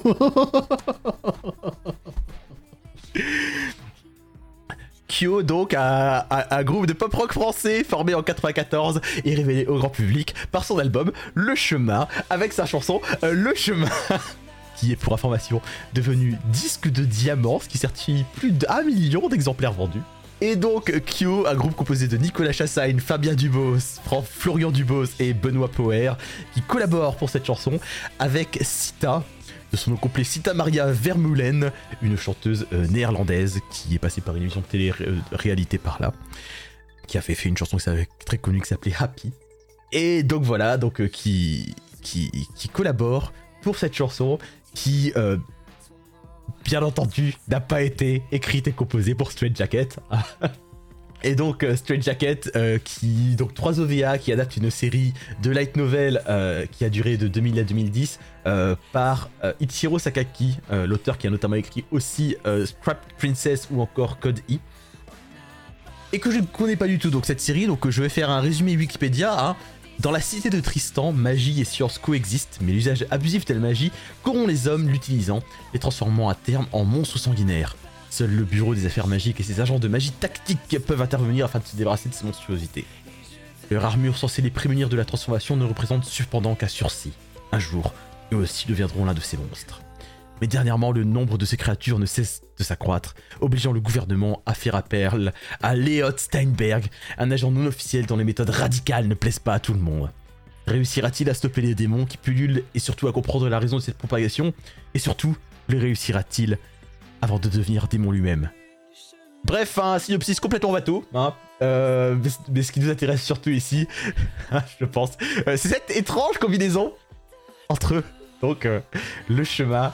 Kyo, donc, un, groupe de pop rock français formé en 94 et révélé au grand public par son album Le Chemin, avec sa chanson euh, Le Chemin, qui est pour information devenu disque de diamant, ce qui certifie plus d'un million d'exemplaires vendus. Et donc, Kyo, un groupe composé de Nicolas Chassagne, Fabien Dubos, Florian Dubos et Benoît Poer, qui collaborent pour cette chanson avec Sita, de son nom complet Sita Maria Vermeulen, une chanteuse euh, néerlandaise qui est passée par une émission de télé-réalité par là, qui a fait, une chanson qui très connue qui s'appelait Happy. Et donc voilà, donc euh, qui, qui, collabore pour cette chanson qui, euh, bien entendu, n'a pas été écrite et composée pour Straight Jacket. Et donc euh, Straight Jacket, euh, qui donc 3 OVA, qui adapte une série de light novel euh, qui a duré de 2000 à 2010 euh, par Ichiro Sakaki, l'auteur qui a notamment écrit aussi Scrap Princess ou encore Code E. Et que je ne connais pas du tout donc cette série, donc je vais faire un résumé Wikipédia. hein. Dans la cité de Tristan, magie et science coexistent, mais l'usage abusif de la magie corrompt les hommes l'utilisant, les transformant à terme en monstres sanguinaires. Seul le bureau des affaires magiques et ses agents de magie tactique peuvent intervenir afin de se débarrasser de ces monstruosités. Leur armure censée les prémunir de la transformation ne représente cependant qu'un sursis. Un jour, eux aussi deviendront l'un de ces monstres. Mais dernièrement, le nombre de ces créatures ne cesse de s'accroître, obligeant le gouvernement à faire appel à Leot Steinberg, un agent non officiel dont les méthodes radicales ne plaisent pas à tout le monde. Réussira-t-il à stopper les démons qui pullulent et surtout à comprendre la raison de cette propagation? Et surtout, le réussira-t-il avant de devenir démon lui-même Bref, un synopsis complètement bateau, hein. Euh, mais, ce qui nous intéresse surtout ici, je pense, euh, c'est cette étrange combinaison entre donc euh, le chemin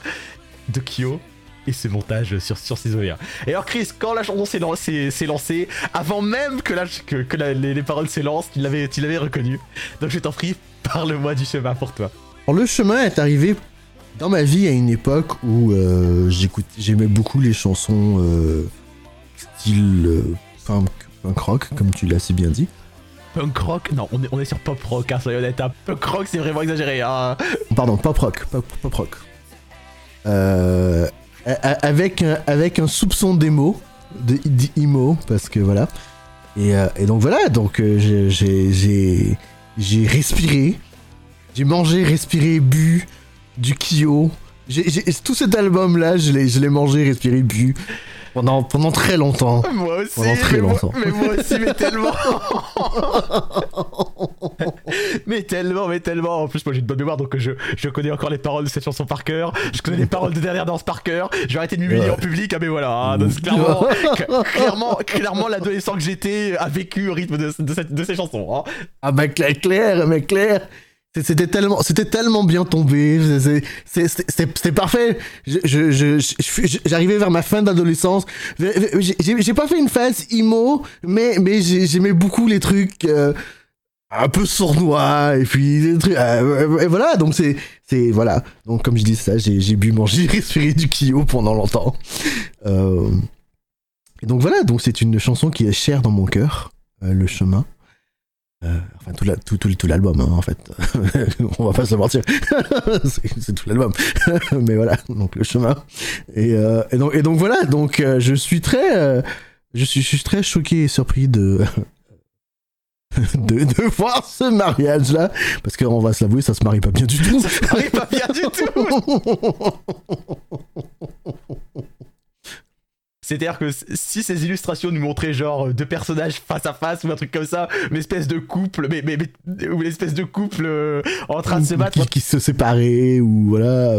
de Kyo et ce montage sur, sur ses OVA. Et alors Chris, quand la chanson s'est lancée, avant même que, la- que, que les, les paroles s'élancent, tu l'avais, reconnu. Donc je t'en prie, parle-moi du chemin pour toi. Le chemin est arrivé dans ma vie à une époque où euh, j'écoute- j'aimais beaucoup les chansons euh, style euh, punk, punk rock, comme tu l'as si bien dit. Punk rock? Non, on est, on est sur pop rock, hein, soyons honnêtes. hein. Punk rock, c'est vraiment exagéré. Hein. Pardon, pop rock, pop, pop rock. Euh, avec, un, avec un soupçon d'émo, de, d'emo, parce que voilà. Et, euh, et donc voilà, donc j'ai respiré, j'ai mangé, respiré, bu du Kyo. J'ai- j'ai- tout cet album-là, je l'ai je l'ai mangé, respiré, bu pendant, pendant très longtemps. Moi aussi, Pendant très mais, moi, longtemps. mais moi aussi, mais tellement Mais tellement, mais tellement En plus, moi j'ai une bonne mémoire, donc je, je connais encore les paroles de cette chanson par cœur, je connais les paroles de Dernière Danse par cœur, je vais arrêter de m'humilier Ouais. en public, ah mais voilà, hein, donc, clairement, cl- clairement, clairement l'adolescent que j'étais a vécu au rythme de, de, cette- de ces chansons. hein. Ah bah Claire, mais Claire, c'est- c'était tellement, c'était tellement bien tombé, c'était parfait. J'arrivais vers ma fin d'adolescence. J'ai pas fait une phase emo, mais mais j'ai- j'aimais beaucoup les trucs euh, un peu sournois et puis des trucs. euh, et voilà, donc c'est c'est voilà. Donc comme je dis ça, j'ai bu, mangé, respiré du Kyo pendant longtemps. Euh, et donc voilà, donc c'est une chanson qui est chère dans mon cœur, le chemin. Euh, enfin, tout, la- tout, tout, tout l'album, hein, en fait. On va pas se mentir. c'est c'est tout l'album. Mais voilà, donc le chemin. Et, euh, et, donc, et donc voilà, donc euh, je suis très. je, suis, je suis très choqué et surpris de. De, de voir ce mariage là parce qu'on va se l'avouer ça se marie pas bien du tout Ça arrive pas bien du tout C'est-à-dire que si ces illustrations nous montraient genre euh, deux personnages face à face ou un truc comme ça, une espèce de couple, mais, mais, mais- ou une espèce de couple euh, en train de se battre, qui, qui se séparait ou voilà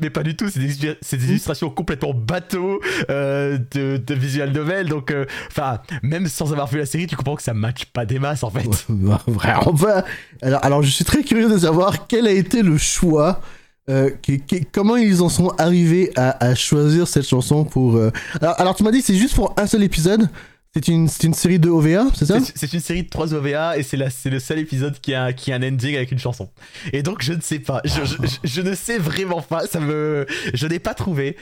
mais pas du tout, c'est des, des illustrations complètement bateau euh, de, de visual novel, donc euh, enfin, même sans avoir vu la série, tu comprends que ça match pas des masses en fait. Ouais, Vraiment pas. Alors, alors, je suis très curieux de savoir quel a été le choix. Euh, comment ils en sont arrivés à, à choisir cette chanson pour. euh, Alors, alors, tu m'as dit que c'est juste pour un seul épisode? C'est une, c'est une série de OVA, c'est ça? C'est- une série de 3 OVA et c'est le seul épisode qui a, qui a un ending avec une chanson. Et donc je ne sais pas, je, je- je- je ne sais vraiment pas, ça me, je n'ai pas trouvé.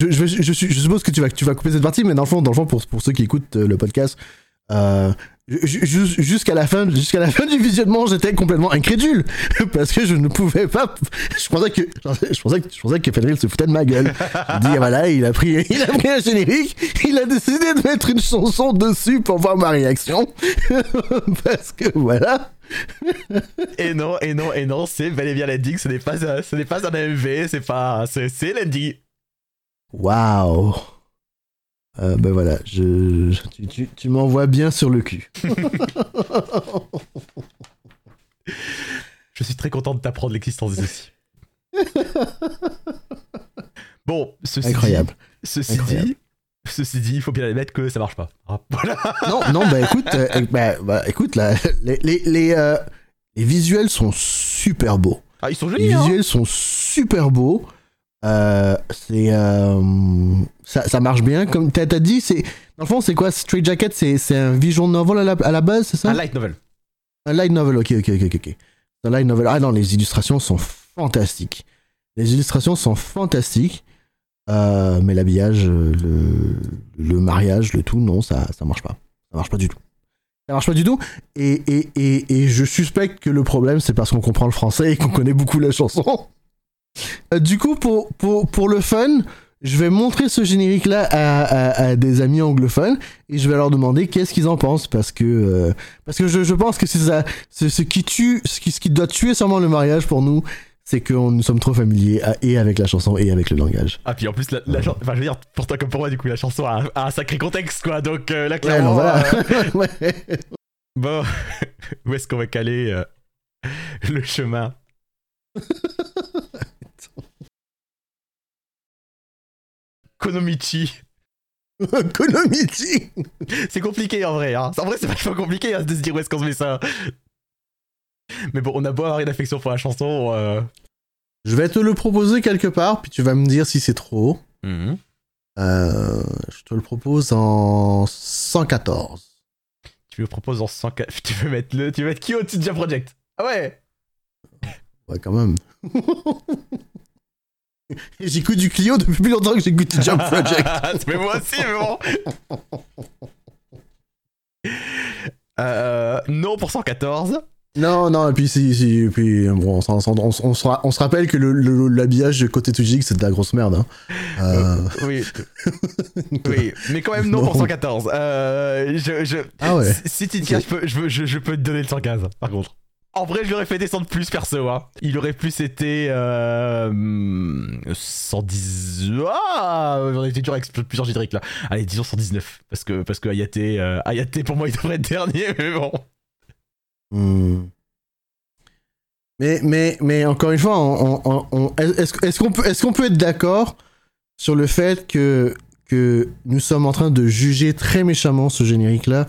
je, suppose que tu vas, tu vas couper cette partie, mais dans le fond, dans le fond pour, pour ceux qui écoutent euh, le podcast, euh, jusqu'à la fin, jusqu'à la fin du visionnement, j'étais complètement incrédule parce que je ne pouvais pas. Je pensais que, je pensais que, je pensais que Fenrir se foutait de ma gueule. Je dis ah, voilà, il a pris, il a pris un générique, il a décidé de mettre une chanson dessus pour voir ma réaction parce que voilà. Et non, et non, et non, c'est bel et bien l'ending, ce n'est pas, un- ce n'est pas un AMV, c'est pas, c'est c'est l'ending. Waouh. Euh, ben voilà, je, je- tu, tu, tu m'envoies bien sur le cul. Je suis très content de t'apprendre l'existence des aussi. bon, ceci Incroyable. dit, ceci Incroyable. dit, ceci dit, il faut bien admettre que ça marche pas. Ah, Voilà. Non, non, bah écoute, euh, euh, bah, bah, écoute là, les, les, les, euh, les visuels sont super beaux. Ah, ils sont Les jolis, hein visuels sont super beaux. Euh, c'est euh, ça, ça marche bien. Comme t'as as dit, c'est dans le fond, c'est quoi Straight Jacket C'est un visual novel à la, à la base, c'est ça? Un light novel. Un light novel. Ok, ok, ok, ok. Un light novel. Ah non, les illustrations sont fantastiques. Les illustrations sont fantastiques. Euh, mais l'habillage, le, le mariage, le tout, non, ça, ça marche pas. Ça marche pas du tout. Ça marche pas du tout. Et, et, et, et je suspecte que le problème, c'est parce qu'on comprend le français et qu'on connaît beaucoup la chanson. Euh, du coup, pour, pour, pour le fun, je vais montrer ce générique-là à, à, à des amis anglophones et je vais leur demander qu'est-ce qu'ils en pensent parce que, euh, parce que je, je pense que c'est ça, c'est ce qui tue, ce qui, ce qui doit tuer sûrement le mariage pour nous, c'est que nous sommes trop familiers à- et avec la chanson et avec le langage. Ah, puis en plus, la, la enfin, je veux dire, pour toi comme pour moi, du coup, la chanson a, un- a un sacré contexte, quoi. Donc euh, là, Ouais, clairement. non, voilà. euh, Ouais. bon, où est-ce qu'on va caler le chemin? Konomichi. Konomichi. C'est compliqué en vrai, hein. En vrai, c'est vachement compliqué hein, de se dire où est-ce qu'on se met ça. Mais bon, on a beau avoir une affection pour la chanson. euh, Je vais te le proposer quelque part, puis tu vas me dire si c'est trop. mhm. Euh, je te le propose en 114. Tu me proposes en 104. Tu veux mettre le. Tu veux mettre qui au-dessus de Jam Project? Ah ouais Ouais, quand même. J'écoute du Clio depuis plus longtemps que j'écoute du Jump Project. mais moi aussi, mais bon. Euh, non pour 114. Non, non, et puis, si, si, et puis bon, on, s'en- on, on se ra- on se rappelle que le- le- l'habillage de côté Tujik, c'est de la grosse merde. Hein. Euh, Oui. oui. Mais quand même non, pour Non. 114. Euh, je, je... Ah ouais. Si- Si tu peux- je peux te donner le 115, par contre. En vrai, je l'aurais fait descendre plus perso. Hein. Il aurait plus été. Euh, 110. Ah J'en ai été dur avec plusieurs génériques là. Allez, disons 119. Parce que, parce que euh, pour moi, il devrait être dernier, mais bon. Hmm. Mais, mais, mais encore une fois, est-ce qu'on peut, est peut être d'accord sur le fait que, que nous sommes en train de juger très méchamment ce générique-là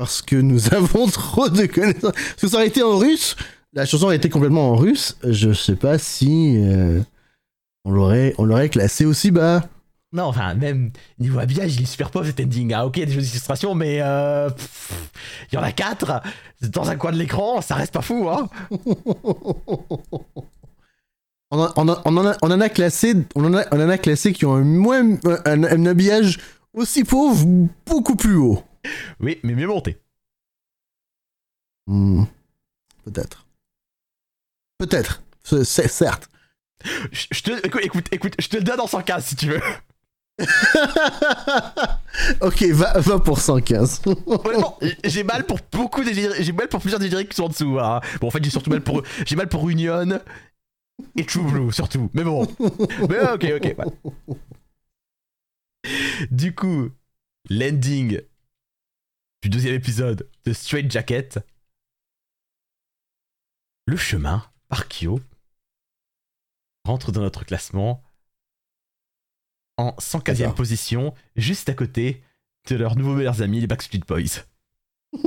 parce que nous avons trop de connaissances Parce que ça aurait été en russe, la chanson aurait été complètement en russe, je sais pas si euh, on l'aurait on l'aurait classé aussi bas. Non, enfin, même niveau habillage, il est super pauvre cet ending. Ah, ok, des jeux d'illustration, mais euh, il y en a 4 dans un coin de l'écran, ça reste pas fou, hein. On en, on en- on en a, on en a classé, on en a, on en a classé qui ont un, moins, un, un habillage aussi pauvre, beaucoup plus haut. Oui, mais mieux monté. Hmm. Peut-être. Peut-être. C'est- certes. Je je te, écoute, écoute, écoute, je te le donne en 115 si tu veux. ok, va, va pour 115. Honnêtement, j'ai mal pour beaucoup des j'ai mal pour plusieurs des génériques qui sont en dessous. hein. Bon, en fait, j'ai surtout mal pour, j'ai mal pour Union et True Blue surtout. Mais bon, mais ok, ok. Du coup, l'ending du deuxième épisode de Straight Jacket, le chemin par Kyo rentre dans notre classement en 115e D'accord. position, juste à côté de leurs nouveaux meilleurs amis, les Backstreet Boys.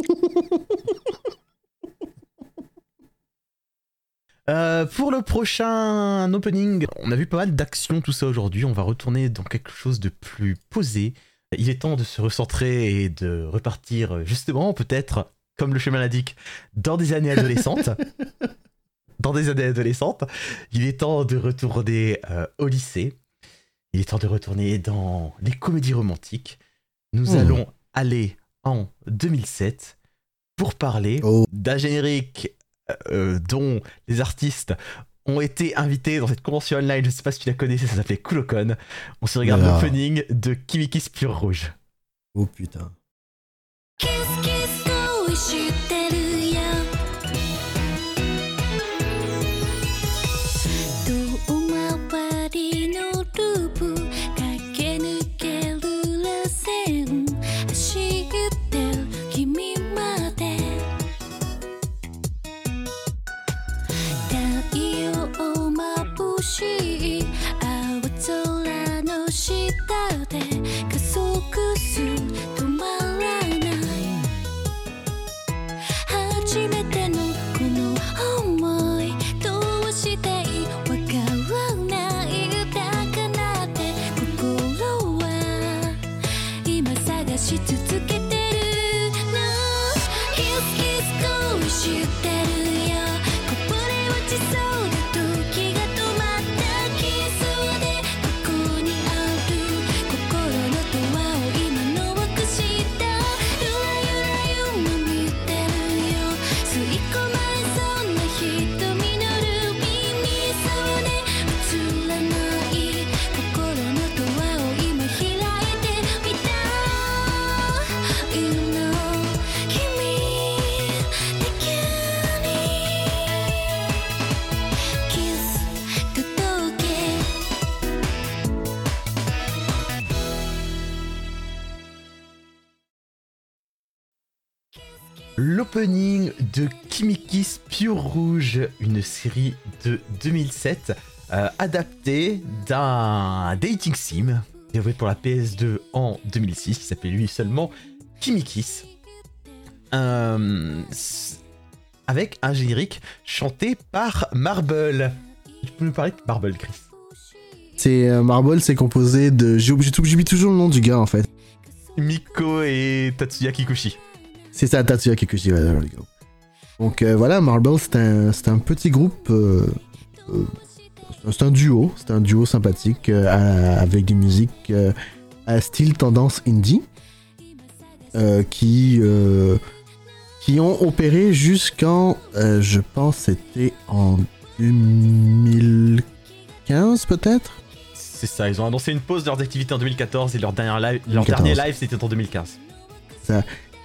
Euh, pour le prochain opening, on a vu pas mal d'actions, tout ça aujourd'hui. On va retourner dans quelque chose de plus posé. Il est temps de se recentrer et de repartir, euh, justement, peut-être, comme le chemin l'indique, dans des années adolescentes. dans des années adolescentes. Il est temps de retourner euh, au lycée. Il est temps de retourner dans les comédies romantiques. Nous Hmm. allons aller en 2007 pour parler Oh. d'un générique euh, dont les artistes ont été invités dans cette convention online, je sais pas si tu la connaissais, ça s'appelait Kulokon. On se regarde l'opening de Kimikis Pure Rouge. Oh putain. Kiss, kiss, go, l'opening de Kimikis Pure Rouge, une série de 2007 euh, adaptée d'un dating sim développé pour la PS2 en 2006 qui s'appelait lui seulement Kimikis. Euh, avec un générique chanté par Marble. Tu peux nous parler de Marble, Chris? C'est euh, Marble, c'est composé de. J'oublie toujours le nom du gars en fait. Miko et Tatsuya Kikuchi. C'est ça, Tatsuya there we go. Donc euh, voilà, Marble, c'est un, un petit groupe. euh, euh, c'est un duo, c'est un duo sympathique à- avec des musiques à style tendance indie qui qui ont opéré jusqu'en, je pense, c'était en 2015 peut-être? C'est ça, ils ont annoncé une pause de leurs activités en 2014 et leur, dernier live, leur 2014. dernier live c'était en 2015.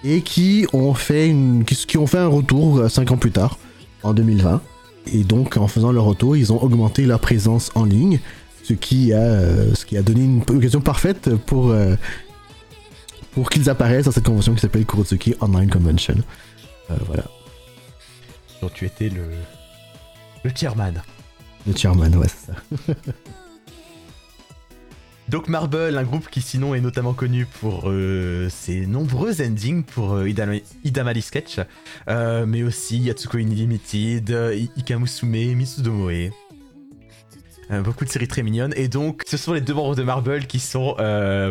Et qui ont fait une, qui, qui ont fait un retour 5 ans plus tard, en 2020. Et donc, en faisant leur retour, ils ont augmenté leur présence en ligne, ce qui a, euh, ce qui a donné une occasion parfaite pour, euh, pour qu'ils apparaissent dans cette convention qui s'appelle Kurotsuki Online Convention. Euh, voilà, Donc tu étais le, le chairman. le chairman, ouais, c'est ça. Donc Marble, un groupe qui sinon est notamment connu pour euh, ses nombreux endings pour euh, Idama- Idamali Sketch, euh, mais aussi Yatsuko Unlimited, Ikamusume, Mitsudomoe. Euh, beaucoup de séries très mignonnes, et donc ce sont les deux membres de Marble qui sont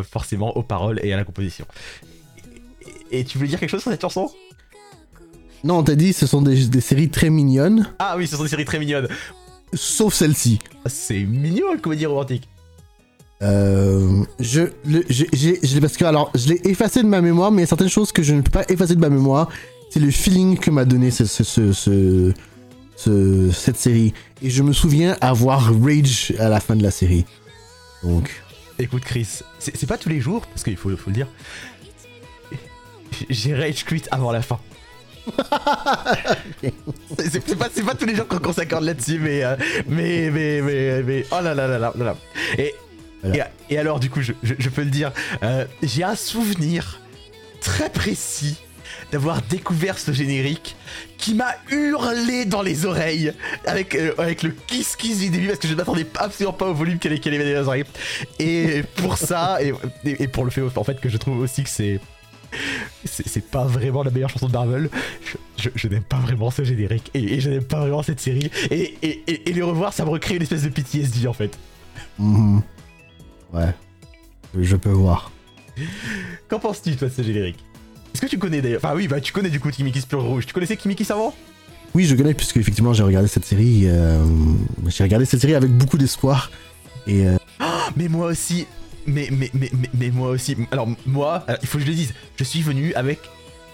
forcément aux paroles et à la composition. Et, et tu voulais dire quelque chose sur cette chanson? Non, on t'a dit, ce sont des, des séries très mignonnes, Ah oui, ce sont des séries très mignonnes. sauf celle-ci. C'est mignon la comédie romantique. Euh, je, le, je l'ai parce que alors je l'ai effacé de ma mémoire, mais il y a certaines choses que je ne peux pas effacer de ma mémoire. C'est le feeling que m'a donné ce, ce, ce, ce- ce- cette série, et je me souviens avoir rage à la fin de la série. Donc, Écoute Chris, c'est pas tous les jours, parce qu'il faut, faut le dire. J'ai rage quit avant la fin. C'est pas, pas tous les jours qu'on s'accorde là-dessus, mais, euh, mais, mais, mais, mais, oh là là là là là là. Et, Voilà. et, et alors, du coup, je, je- je peux le dire, euh, j'ai un souvenir très précis d'avoir découvert ce générique qui m'a hurlé dans les oreilles avec, euh, avec le kiss kiss du début parce que je ne m'attendais absolument pas au volume qu'elle qu'elle avait dans les oreilles. Et pour ça, et, pour le fait en fait que je trouve aussi que c'est. C'est pas vraiment la meilleure chanson de Marvel. Je, je- je n'aime pas vraiment ce générique et, et je n'aime pas vraiment cette série. Et, et, les revoir, ça me recrée une espèce de PTSD en fait. mhm. Ouais, je peux voir. Qu'en penses-tu toi de ce générique Est-ce que tu connais d'ailleurs Enfin oui, bah tu connais du coup Kimikis Pure Rouge. Tu connaissais Kimikis avant Oui, je connais puisque effectivement j'ai regardé cette série. euh, j'ai regardé cette série avec beaucoup d'espoir. Et euh, Mais moi aussi. Mais, mais, mais, mais, mais moi aussi. Alors, moi, alors, il faut que je le dise, je suis venu avec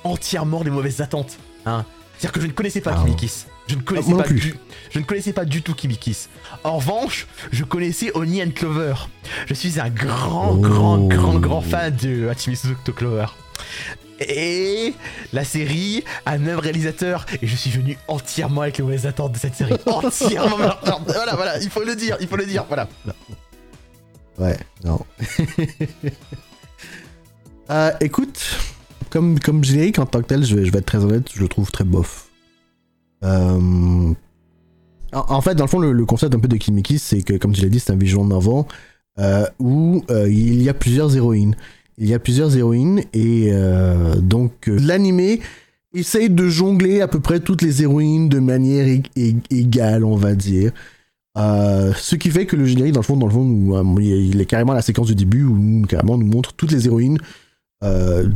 entièrement les mauvaises attentes. Hein. C'est-à-dire que je ne connaissais pas Ah, Kimikis. Je ne connaissais moi non pas du, je ne connaissais pas du tout Kimikis. En revanche, je connaissais Oni and Clover. Je suis un grand, Oh. grand, grand, grand fan de Hachimi Suzuki Clover. Et la série a le même réalisateur et je suis venu entièrement avec les mauvaises attentes de cette série. Entièrement. voilà, voilà, il faut le dire, il faut le dire, voilà. Ouais, non. Euh, écoute, comme, comme générique en tant que tel, je vais, je vais être très honnête, je le trouve très bof. Euh, En, fait, dans le fond, le, concept un peu de Kimiki, c'est que, comme tu l'as dit, c'est un visual novel euh, où euh, il y a plusieurs héroïnes. Il y a plusieurs héroïnes et euh, donc l'animé essaye de jongler à peu près toutes les héroïnes de manière ég- ég- égale, on va dire. Ce qui fait que le générique, dans le fond, dans le nous, euh, il est- carrément la séquence du début où carrément nous montre toutes les héroïnes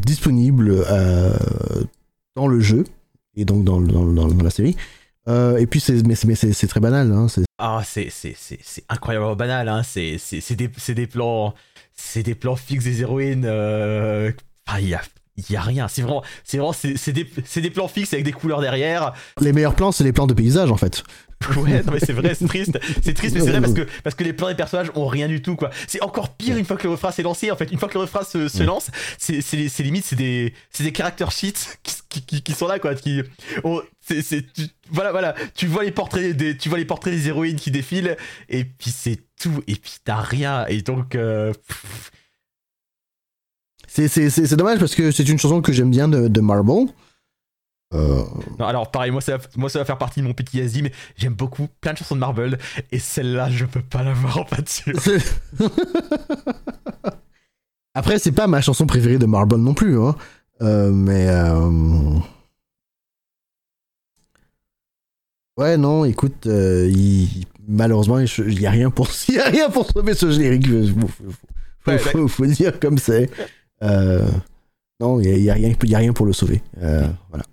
disponibles dans le jeu et donc dans, dans- dans- dans la série. Euh, et puis, c'est, mais, très banal. Hein, Ah, c'est, incroyablement banal, hein. C'est, des, des plans, c'est des plans fixes des héroïnes. Euh... Ah, il y a, il y a rien. C'est vraiment, c'est vraiment, c'est, des, c'est des plans fixes avec des couleurs derrière. les meilleurs plans, c'est les plans de paysage en fait. Ouais, non mais c'est vrai, c'est triste. C'est triste, mais c'est vrai parce que, parce que les plans des personnages ont rien du tout, quoi. C'est encore pire une fois que le refrain s'est lancé. En fait, une fois que le refrain se, lance, c'est, limite, c'est des, c'est des character sheets qui, qui, qui, qui sont là, quoi. Qui, oh, c'est, c'est, tu- voilà, voilà. Tu vois les portraits des, tu vois les portraits des héroïnes qui défilent, et puis c'est tout, et puis t'as rien. Et donc, euh, c'est dommage parce que c'est une chanson que j'aime bien de, de Marble. Euh, Non, alors pareil, moi ça, va, moi ça va faire partie de mon PTSD, mais j'aime beaucoup plein de chansons de Marvel, et celle-là, je peux pas l'avoir en c'est- Après, c'est pas ma chanson préférée de Marble non plus, hein. Euh, mais. euh, Ouais, non, écoute, il- malheureusement, il y a rien pour, il y a rien pour sauver ce générique. Faut, faut- faut- Ouais, faut- faut dire comme c'est. Non, il y a, y a rien, y a rien pour le sauver. Voilà.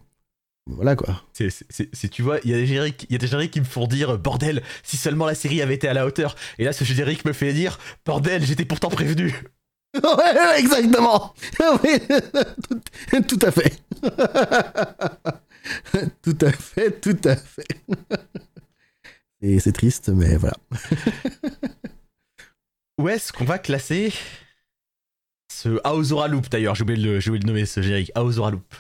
Voilà quoi. C'est, c'est- c'est- c'est- tu vois, il y a des génériques, il y a des génériques qui me font dire bordel, si seulement la série avait été à la hauteur. Et là, ce générique me fait dire bordel, j'étais pourtant prévenu. ouais, exactement. Oui, tout, tout à fait. tout à fait, tout à fait. Et c'est triste, mais voilà. Où est-ce qu'on va classer ce Aozora Loop d'ailleurs? J'ai oublié, de le- nommer ce générique, Aozora Loop.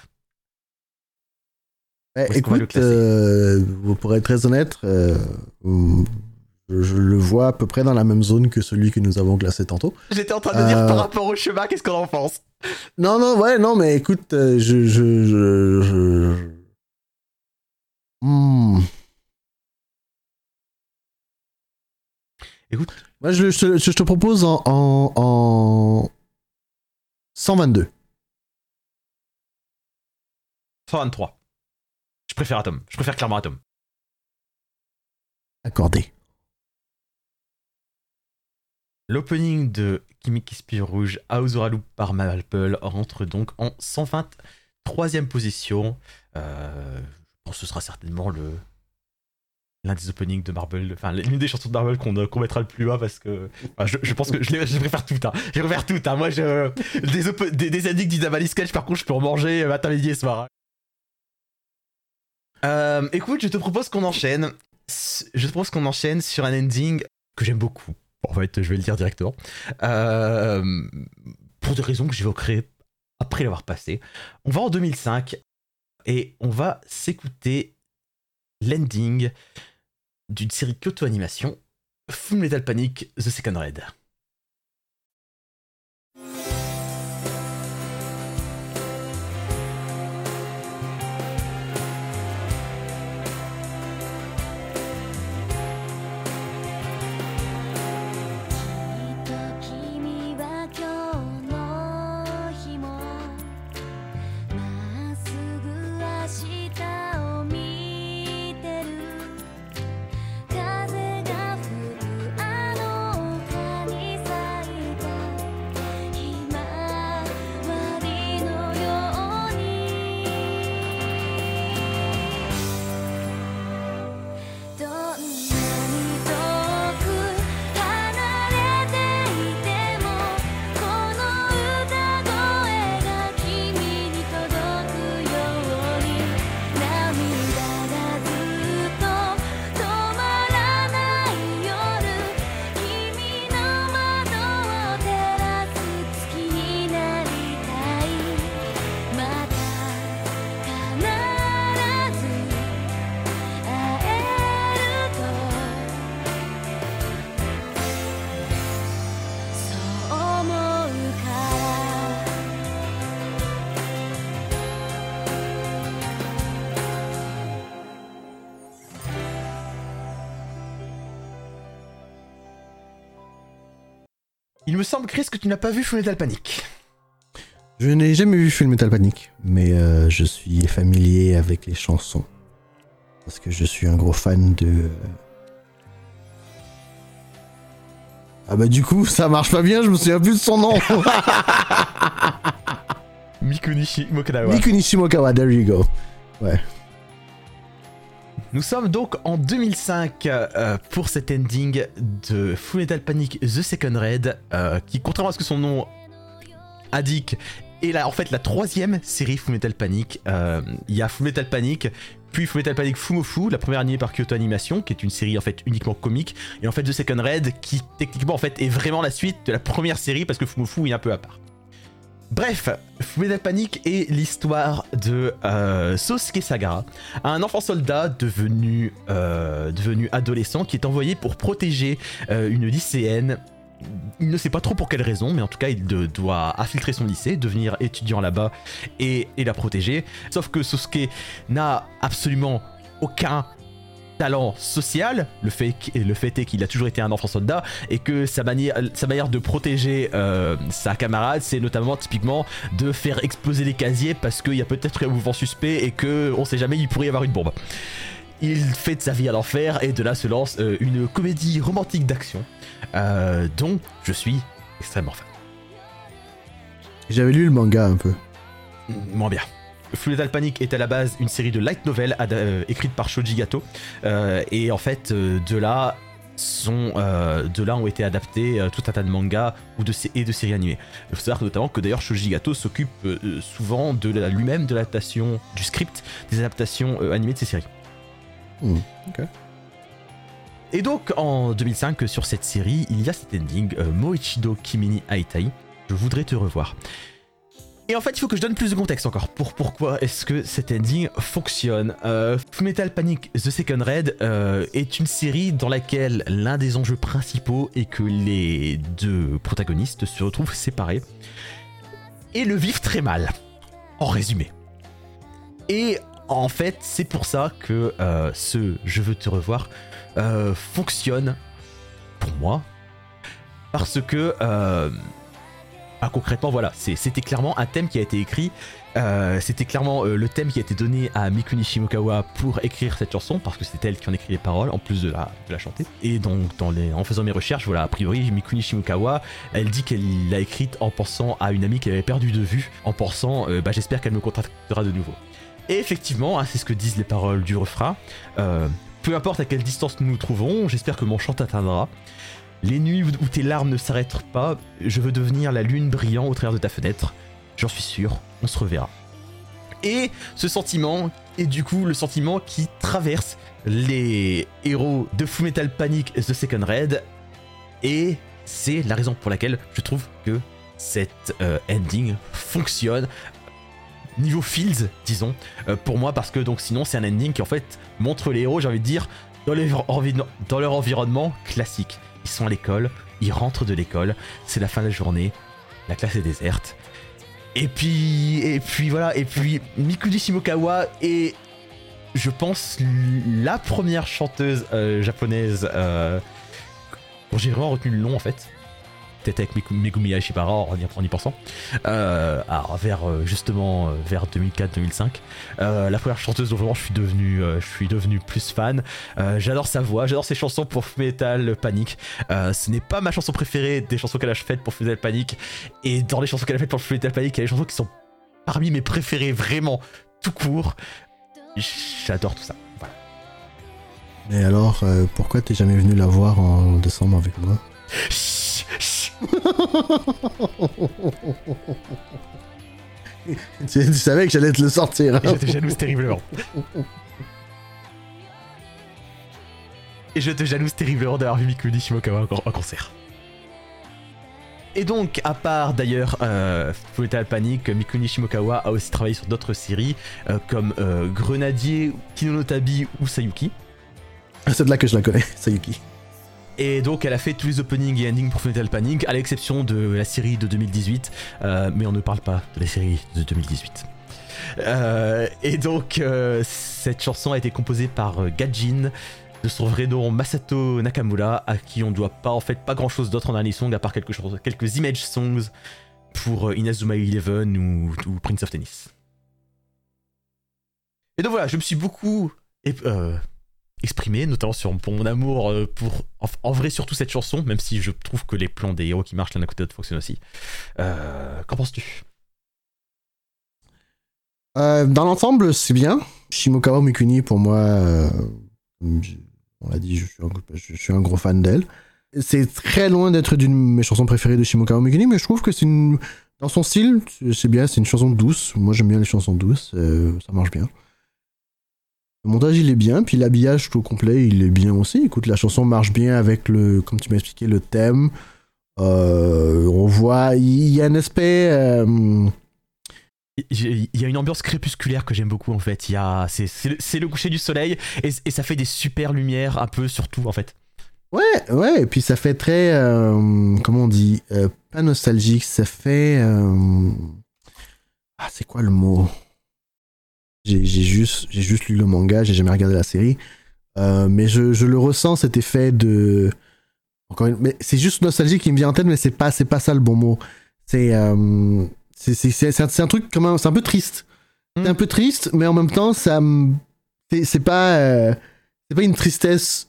Eh, écoute, euh, pour être très honnête, euh, je, je le vois à peu près dans la même zone que celui que nous avons classé tantôt. J'étais en train de dire Euh. par rapport au chemin, qu'est-ce qu'on en pense? Non, non, ouais, non, mais écoute, euh, je. je, je, je- Hmm. Écoute. Moi, je, je te- je te propose en, en, en 122. 123. Je préfère Atom, je préfère clairement Atom. Accordé. L'opening de Kimi Kiss Rouge, Loop par Marple rentre donc en 123e position. Euh, je pense que ce sera certainement le l'un des openings de Marble, enfin l'une des chansons de Marble qu'on euh, mettra le plus bas parce que enfin, je, je pense que je, les- je préfère tout. Hein. Je préfère tout. Hein. Moi, je, des, des, des d'Isabelle Sketch, par contre, je peux en manger euh, matin, midi et soir. hein. Euh, écoute, je te propose qu'on enchaîne. Je te propose qu'on enchaîne sur un ending que j'aime beaucoup. En fait, je vais le dire directement. Euh, pour des raisons que j'évoquerai après l'avoir passé. On va en 2005 et on va s'écouter l'ending d'une série Kyoto Animation, Full Metal Panic The Second Raid.「Il me semble, Chris, que tu n'as pas vu Full Metal Panic. Je n'ai jamais vu Full Metal Panic, mais euh, je suis familier avec les chansons. Parce que je suis un gros fan de. euh, Ah bah du coup, ça marche pas bien, je me souviens plus de son nom. Mikunishi Mokanawa. Mikunishi Mokawa, there you go. Nous sommes donc en 2005 euh, pour cet ending de Full Metal Panic The Second Raid, euh, qui, contrairement à ce que son nom indique, est en fait la troisième série Full Metal Panic. Euh, Il y a Full Metal Panic, puis Full Metal Panic Fumofu, la première animée par Kyoto Animation, qui est une série en fait uniquement comique, et en fait The Second Raid, qui techniquement en fait est vraiment la suite de la première série parce que Fumofu est un peu à part. Bref, Metal Panic est l'histoire de euh, Sosuke Sagara, un enfant soldat devenu, euh, devenu adolescent qui est envoyé pour protéger euh, une lycéenne il ne sait pas trop pour quelle raison, mais en tout cas, il doit infiltrer son lycée, devenir étudiant là-bas et, et la protéger. Sauf que Sosuke n'a absolument aucun talent social. Le fait, le fait est qu'il a toujours été un enfant soldat et que sa manière, sa manière de protéger euh, sa camarade, c'est notamment typiquement de faire exploser les casiers parce qu'il y a peut-être un mouvement suspect et que on sait jamais, il pourrait y avoir une bombe. Il fait de sa vie à l'enfer et de là se lance euh, une comédie romantique d'action euh, dont je suis extrêmement fan. J'avais lu le manga un peu. Moins bien. Fullmetal Panic est à la base une série de light novels euh, écrite par Shoji Gato Euh, et en fait euh, de là sont euh, de là ont été adaptés euh, tout un tas de mangas ou de sé- et de séries animées. Il faut savoir notamment que d'ailleurs Shoji Gato s'occupe euh, souvent de la- lui-même de l'adaptation du script des adaptations euh, animées de ces séries. Hmm. Et donc en 2005 sur cette série, il y a cet ending euh, Moichido Kimini Aitai. Je voudrais te revoir. Et en fait, il faut que je donne plus de contexte encore pour pourquoi est-ce que cet ending fonctionne? Euh, Fullmetal Panic The Second Raid euh, est une série dans laquelle l'un des enjeux principaux est que les deux protagonistes se retrouvent séparés et le vivent très mal. En résumé. Et en fait, c'est pour ça que euh, ce Je veux te revoir fonctionne pour moi parce que ah, concrètement voilà c'était clairement un thème qui a été écrit euh, c'était clairement euh, le thème qui a été donné à Mikuni Shimokawa pour écrire cette chanson parce que c'est elle qui en écrit les paroles en plus de la, chanter et donc en faisant mes recherches voilà a priori Mikuni Shimokawa elle dit qu'elle l'a écrite en pensant à une amie qu'elle avait perdu de vue en pensant euh, bah, j'espère qu'elle me contactera de nouveau et effectivement hein, c'est ce que disent les paroles du refrain peu importe à quelle distance nous nous trouvons, j'espère que mon chant t'atteindra. Les nuits où tes larmes ne s'arrêtent pas, je veux devenir la lune brillant au travers de ta fenêtre. J'en suis sûr, on se reverra. Et ce sentiment est du coup le sentiment qui traverse les héros de Fullmetal Panic The Second Raid. Et c'est la raison pour laquelle je trouve que cet euh, ending fonctionne niveau feels, disons, euh, pour moi, parce que donc sinon c'est un ending qui en fait montre les héros, j'ai envie de dire, dans leur environnement classique. Ils sont à l'école, ils rentrent de l'école, c'est la fin de la journée, la classe est déserte. Et puis, et puis voilà, et puis Mikuni Shimokawa est, je pense, la première chanteuse euh, japonaise euh, dont j'ai vraiment retenu le nom en fait. Peut-être avec Megumi Aishibara en y, en y pensant. Euh, alors, vers euh, justement euh, vers 2004-2005. Euh, la première chanteuse dont vraiment je suis devenu, je suis devenu plus fan. Euh, j'adore sa voix, j'adore ses chansons pour Metal Panic. Ce n'est pas ma chanson préférée des chansons qu'elle a faites pour Metal Panic. Et dans les chansons qu'elle a faites pour Metal Panic, il y a des chansons qui sont parmi mes préférées vraiment tout court. J'adore tout ça. Voilà. Mais alors, pourquoi t'es jamais venu la voir en décembre avec moi? tu, tu savais que j'allais te le sortir. hein? Te jalouse terriblement. Et je te jalouse terriblement d'avoir vu Mikuni Shimokawa en, en concert. Et donc, à part d'ailleurs euh, Fullmetal Panic, Mikuni Shimokawa a aussi travaillé sur d'autres séries euh, comme euh, Grenadier, Kinonotabi ou Sayuki. C'est de là que je la connais, Sayuki. Et donc elle a fait tous les openings et endings pour Fullmetal Panic, à l'exception de la série de 2018, euh, mais on ne parle pas de la série de 2018. Euh, et donc euh, cette chanson a été composée par Gajin, de son vrai nom Masato Nakamura, à qui on ne doit pas en fait pas grand chose d'autre en Annie Song à part quelque chose, quelques image songs pour Inazuma Eleven ou, Prince of Tennis. Et donc voilà, je me suis beaucoup exprimé, notamment sur mon amour euh, pour en, vrai surtout cette chanson, même si je trouve que les plans des héros qui marchent l'un à côté de l'autre fonctionnent aussi. Euh, Qu'en penses-tu? Euh, dans l'ensemble, c'est bien. Shimokawa Mikuni, pour moi, on l'a dit, je suis, un, gros fan d'elle. C'est très loin d'être d'une de mes chansons préférées de Shimokawa Mikuni, mais je trouve que c'est. Dans son style, c'est- bien, c'est une chanson douce. Moi, j'aime bien les chansons douces, ça marche bien. Le montage, il est bien, puis l'habillage tout complet, il est bien aussi. Écoute, la chanson marche bien avec le, comme tu m'as expliqué, le thème. Euh, on voit, il y a un aspect. euh, Il y a une ambiance crépusculaire que j'aime beaucoup en fait. Il c'est, le, coucher du soleil et, et ça fait des super lumières un peu sur tout en fait. Ouais, ouais, et puis ça fait très. euh, comment on dit Pas nostalgique, ça fait. ah, c'est quoi le mot? J'ai juste, j'ai juste lu le manga, j'ai jamais regardé la série. Euh, mais je, je le ressens, cet effet de. Encore une... Mais c'est juste nostalgique qui me vient en tête, mais c'est pas, c'est pas ça le bon mot. C'est. euh, c'est c'est- c'est- c'est un, c'est un truc c'est un peu triste. C'est Mm. un peu triste, mais en même temps, ça. C'est c'est pas. euh, c'est pas une tristesse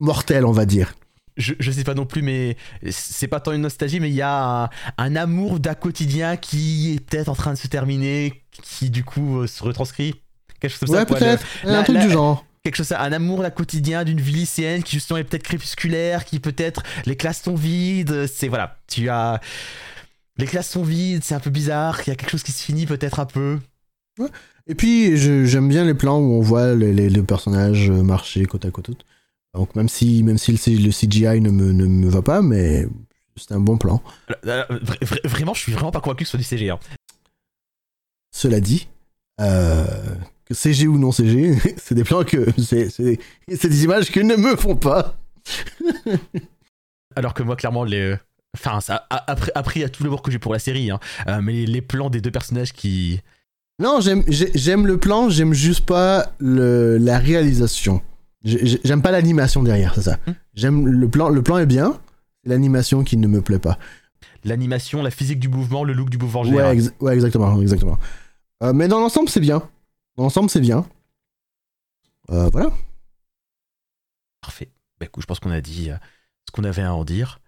mortelle, on va dire. Je, je sais pas non plus, mais c'est pas tant une nostalgie, mais il y a un, un amour d'un quotidien qui est peut-être en train de se terminer, qui du coup euh, se retranscrit. Quelque chose comme ça. Ouais, peut-être. le- Un la- truc la- du genre. quelque chose, un amour d'un quotidien d'une vie lycéenne qui justement est peut-être crépusculaire, qui peut-être les classes sont vides. C'est voilà, tu as les classes sont vides, c'est un peu bizarre. Il y a quelque chose qui se finit peut-être un peu. Et puis, j'aime bien les plans où on voit les, les- les personnages euh, marcher côte à côte. Donc, même si, même si le, CGI ne me, ne me va pas, mais c'est un bon plan. Vra- vra- vraiment, je suis vraiment pas convaincu que ce soit du CG. hein. Cela dit, euh, CG ou non CG, c'est des plans que. C'est c'est- c'est des images qui ne me font pas. Alors que moi, clairement, les. Enfin, ça, a- après, après, a tout le que j'ai pour la série, hein. Euh, mais les, les plans des deux personnages qui. Non, j'aime j'ai- j'aime le plan, j'aime juste pas le, la réalisation. J'ai- j'ai- J'aime pas l'animation derrière, c'est ça. Hmm. J'aime le plan, le plan est bien, c'est l'animation qui ne me plaît pas. L'animation, la physique du mouvement, le look du mouvement Ouais, général. ex- ouais, exactement, exactement. Euh, mais dans l'ensemble, c'est bien. Dans l'ensemble, c'est bien. Euh, voilà. Parfait. Bah, écoute, je pense qu'on a dit euh, ce qu'on avait à en dire.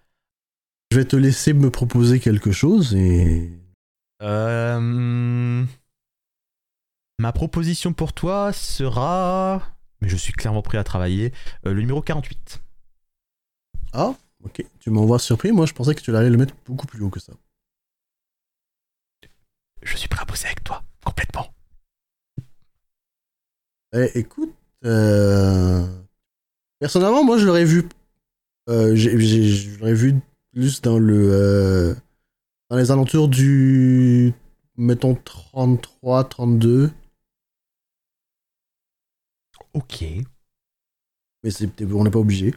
Je vais te laisser me proposer quelque chose et. Ma proposition pour toi sera. Mais je suis clairement prêt à travailler. euh, le numéro 48. Ah, ok. Tu m'envoies surpris. Moi, je pensais que tu allais le mettre beaucoup plus haut que ça. Je suis prêt à bosser avec toi. Complètement. Eh, écoute, euh, personnellement, moi, je l'aurais vu. euh, je l'aurais vu plus dans le. euh, dans les alentours du. Mettons 33, 32. Ok. Mais c'est- on n'est pas obligé.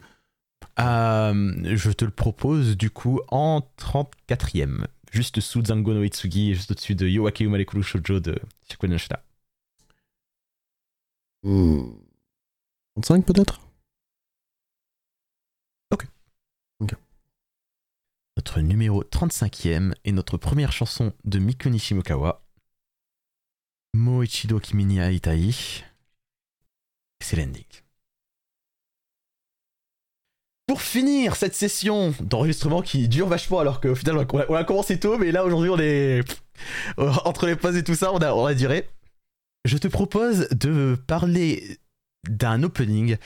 Euh, je te le propose du coup en 34ème. Juste sous Zango no Itsugi et juste au-dessus de Yoake Umarekuru Shoujo de Shikuen. Hmm. 35 peut-être? Notre numéro 35ème est notre première chanson de Miku Nishimokawa. Moichido Kimi ni Aitai. C'est l'ending. Pour finir cette session d'enregistrement qui dure vachement alors qu'au final on a, on a commencé tôt mais là aujourd'hui on est entre les pauses et tout ça on a, on a duré. Je te propose de parler d'un opening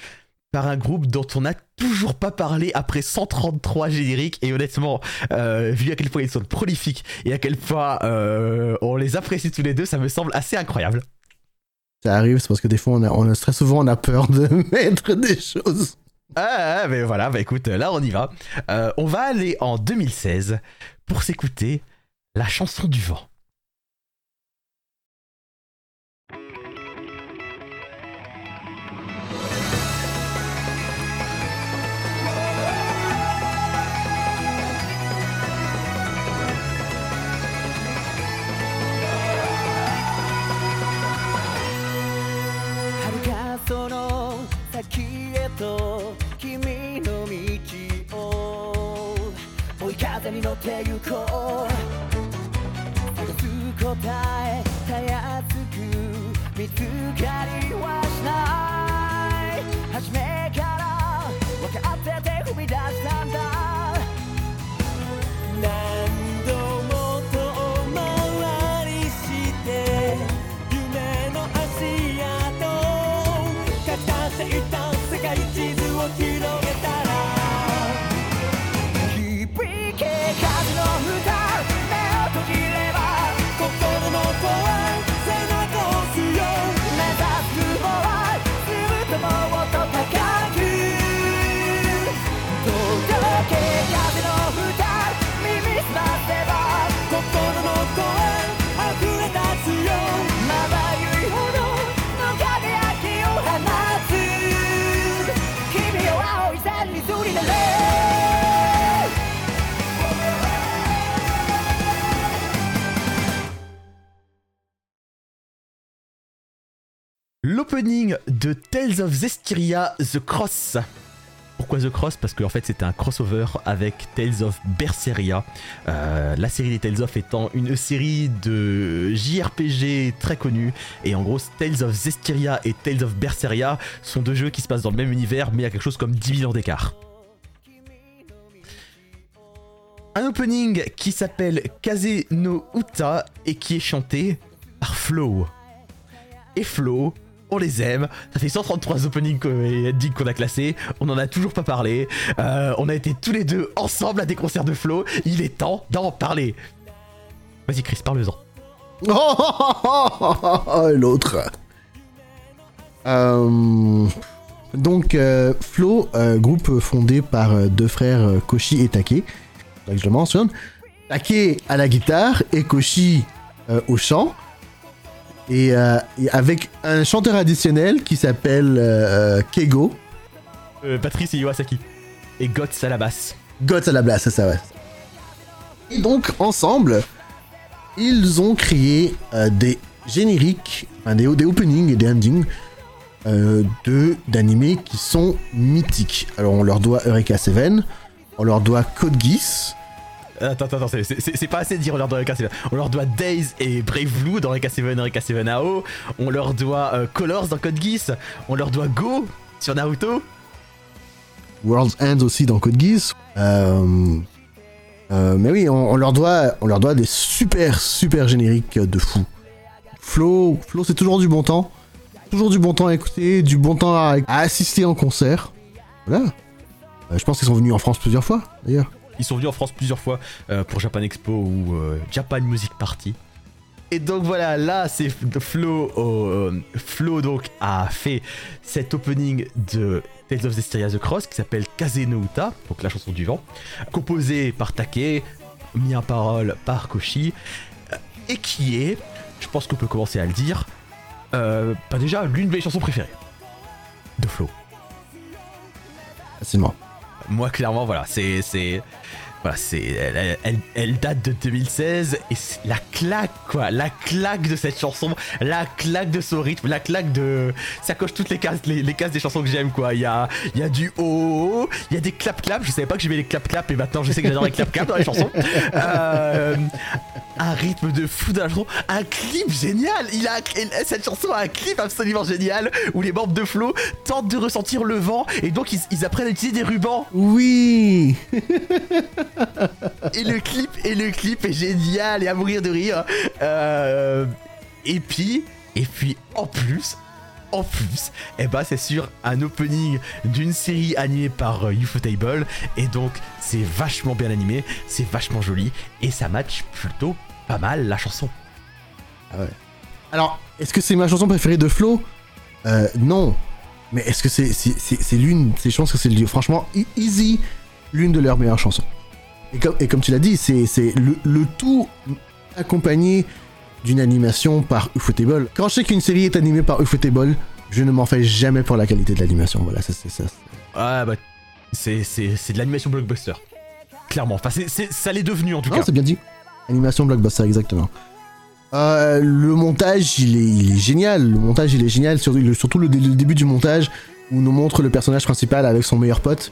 par un groupe dont on n'a toujours pas parlé après 133 génériques et honnêtement euh, vu à quel point ils sont prolifiques et à quel point euh, on les apprécie tous les deux ça me semble assez incroyable. Ça arrive, c'est parce que des fois, on a, très souvent, on a peur de mettre des choses. Ah, ah, mais voilà, bah écoute, là on y va. Euh, on va aller en 2016 pour s'écouter la chanson du vent. tell you de Tales of Zestiria The Cross. Pourquoi The Cross? Parce qu'en fait c'était un crossover avec Tales of Berseria. Euh, la série des Tales of étant une série de JRPG très connue. Et en gros Tales of Zestiria et Tales of Berseria sont deux jeux qui se passent dans le même univers mais à quelque chose comme 10 000 ans d'écart. Un opening qui s'appelle Kaze no Uta et qui est chanté par Flo. Et Flo, on les aime. Ça fait 133 openings qu'on- a classés. On en a toujours pas parlé. Euh, on a été tous les deux ensemble à des concerts de Flo. Il est temps d'en parler. Vas-y Chris, parle-en. Oh, L'autre. Euh, donc, euh, Flo, euh, groupe fondé par euh, deux frères Koshi et Take, je le mentionne. Take à la guitare et Koshi au chant. Et, euh, et avec un chanteur additionnel qui s'appelle euh, euh, Kego. Patrice et Iwasaki. Et Gots à la basse. Gods à la c'est ça, ouais. Et donc, ensemble, ils ont créé des génériques, enfin, des, des openings et des endings euh, de d'animés qui sont mythiques. Alors, on leur doit Eureka Seven, on leur doit Code Geass, Attends, attends, attends, c'est- pas assez de dire on leur doit Eureka 7. On leur doit Days et Brave Blue dans Eureka 7, Eureka 7 AO. On leur doit euh, Colors dans Code Geass. On leur doit Go sur Naruto. World's End aussi dans Code Geass. Euh, euh, mais oui, on, leur doit, on leur doit des super, super génériques de fou. Flo, Flo c'est toujours du bon temps. Toujours du bon temps à écouter, du bon temps à, assister en concert. Voilà. Euh, je pense qu'ils sont venus en France plusieurs fois, d'ailleurs. Ils sont venus en France plusieurs fois euh, pour Japan Expo ou euh, Japan Music Party. Et donc voilà, là c'est Flo, euh, Flo donc a fait cet opening de Tales of Zestiria The Cross qui s'appelle Kaze no Uta, donc la chanson du vent, composée par Take, mis en parole par Koshi, et qui est, je pense qu'on peut commencer à le dire, pas déjà l'une de mes chansons préférées de Flo. Facilement. Moi, clairement, voilà, c'est. Voilà, c'est. Elle, elle- elle date de 2016 et c'est la claque, quoi. La claque de cette chanson, la claque de son rythme, la claque de. Ça coche toutes les cases, les, les cases des chansons que j'aime, quoi. Il y a, il y a du oh, il y a des clap-clap. Je savais pas que j'aimais les clap-clap et maintenant je sais que j'adore les clap-clap dans les chansons. Euh, un rythme de fou chanson, un clip génial. Il a cette chanson a un clip absolument génial où les membres de Flo tentent de ressentir le vent et donc ils, ils apprennent à utiliser des rubans. Oui Et le clip et le clip est génial et à mourir de rire. Euh, et puis et puis en plus. En plus, eh ben c'est sur un opening d'une série animée par euh, Ufotable et donc c'est vachement bien animé, c'est vachement joli et ça match plutôt pas mal la chanson. Alors, est-ce que c'est ma chanson préférée de Flo? Euh, Non. Mais est-ce que c'est c'est- c'est- c'est l'une C'est je pense que c'est le- franchement e- easy l'une de leurs meilleures chansons. Et comme, et comme tu l'as dit, c'est le, le tout accompagné d'une animation par Ufotable. Quand je sais qu'une série est animée par Ufotable, je ne m'en fais jamais pour la qualité de l'animation. Voilà, ça c'est ça. Ah bah c'est de l'animation blockbuster. Clairement, enfin ça l'est devenu en tout Non, cas. c'est bien dit. Animation blockbuster, exactement. Euh, le montage, il est, il est génial. Le montage, il est génial. Surtout, le, surtout le, dé- le début du montage où on nous montre le personnage principal avec son meilleur pote.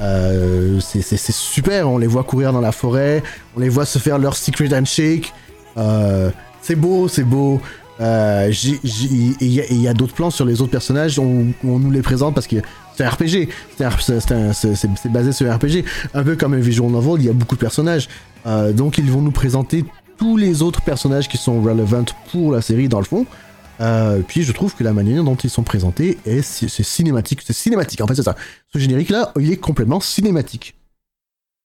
Euh, c'est super. On les voit courir dans la forêt. On les voit se faire leur secret handshake. Euh, c'est beau, c'est beau. Euh, il y a, d'autres plans sur les autres personnages on, nous les présente parce que c'est un RPG. C'est basé sur un RPG. Un peu comme un visual novel, il y a beaucoup de personnages. Donc ils vont nous présenter tous les autres personnages qui sont relevant pour la série dans le fond. Euh, puis je trouve que la manière dont ils sont présentés est c'est cinématique. C'est cinématique en fait c'est ça. Ce générique là, il est complètement cinématique.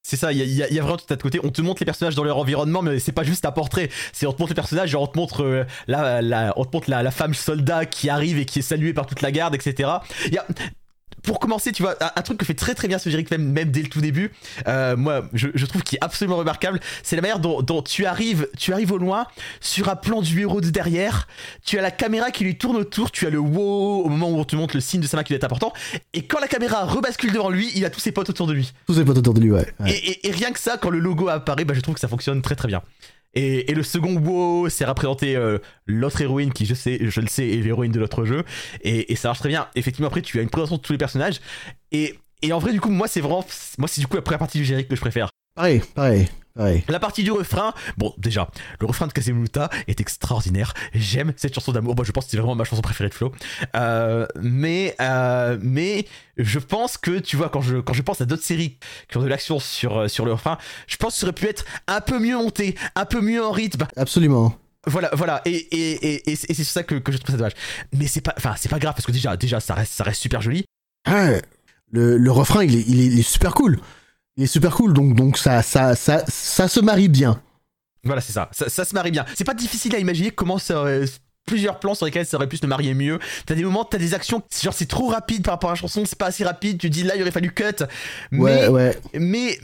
C'est ça, il y, a- vraiment tout à côté. On te montre les personnages dans leur environnement, mais c'est pas juste un portrait. C'est on te montre les personnages, on te montre euh, la, la, on te montre la, la femme soldat qui arrive et qui est saluée par toute la garde, etc. Il y a pour commencer, tu vois, un, un truc que fait très très bien ce générique, même, même dès le tout début, euh, moi, je, je trouve qu'il est absolument remarquable, c'est la manière dont, dont tu arrives, tu arrives au loin, sur un plan du héros de derrière, tu as la caméra qui lui tourne autour, tu as le wow au moment où on te montre le signe de sa main qui doit être important, et quand la caméra rebascule devant lui, il a tous ses potes autour de lui. Tous ces potes autour de lui, ouais. ouais. Et, et- et rien que ça, quand le logo apparaît, bah, je trouve que ça fonctionne très très bien. Et, le second wow, c'est représenter euh, l'autre héroïne qui, je sais, je le sais, est l'héroïne de l'autre jeu. Et, ça marche très bien. Effectivement, après, tu as une présentation de tous les personnages. Et, et en vrai, du coup, moi, c'est vraiment. Moi, c'est du coup la première partie du générique que je préfère. Pareil, pareil, La partie du refrain, bon, déjà, le refrain de Kazemuta est extraordinaire. J'aime cette chanson d'amour. Moi, je pense que c'est vraiment ma chanson préférée de Flo. Euh, mais, euh, mais je pense que, tu vois, quand je, quand je pense à d'autres séries qui ont de l'action sur, euh, sur le refrain, je pense que ça aurait pu être un peu mieux monté, un peu mieux en rythme. Absolument. Voilà, voilà, et, et, et, et c'est ça que, que je trouve ça dommage. Mais c'est pas, enfin, c'est pas grave parce que déjà, déjà, ça reste, ça reste super joli. Le, le refrain, il est, il, est, il est super cool. Il est super cool, donc, donc ça, ça, ça, ça se marie bien. Voilà, c'est ça. ça. ça se marie bien. C'est pas difficile à imaginer comment ça aurait- plusieurs plans sur lesquels ça aurait pu se marier mieux. T'as des moments, t'as des actions, genre c'est trop rapide par rapport à la chanson, c'est pas assez rapide, tu dis là il aurait fallu cut. Ouais, ouais. mais,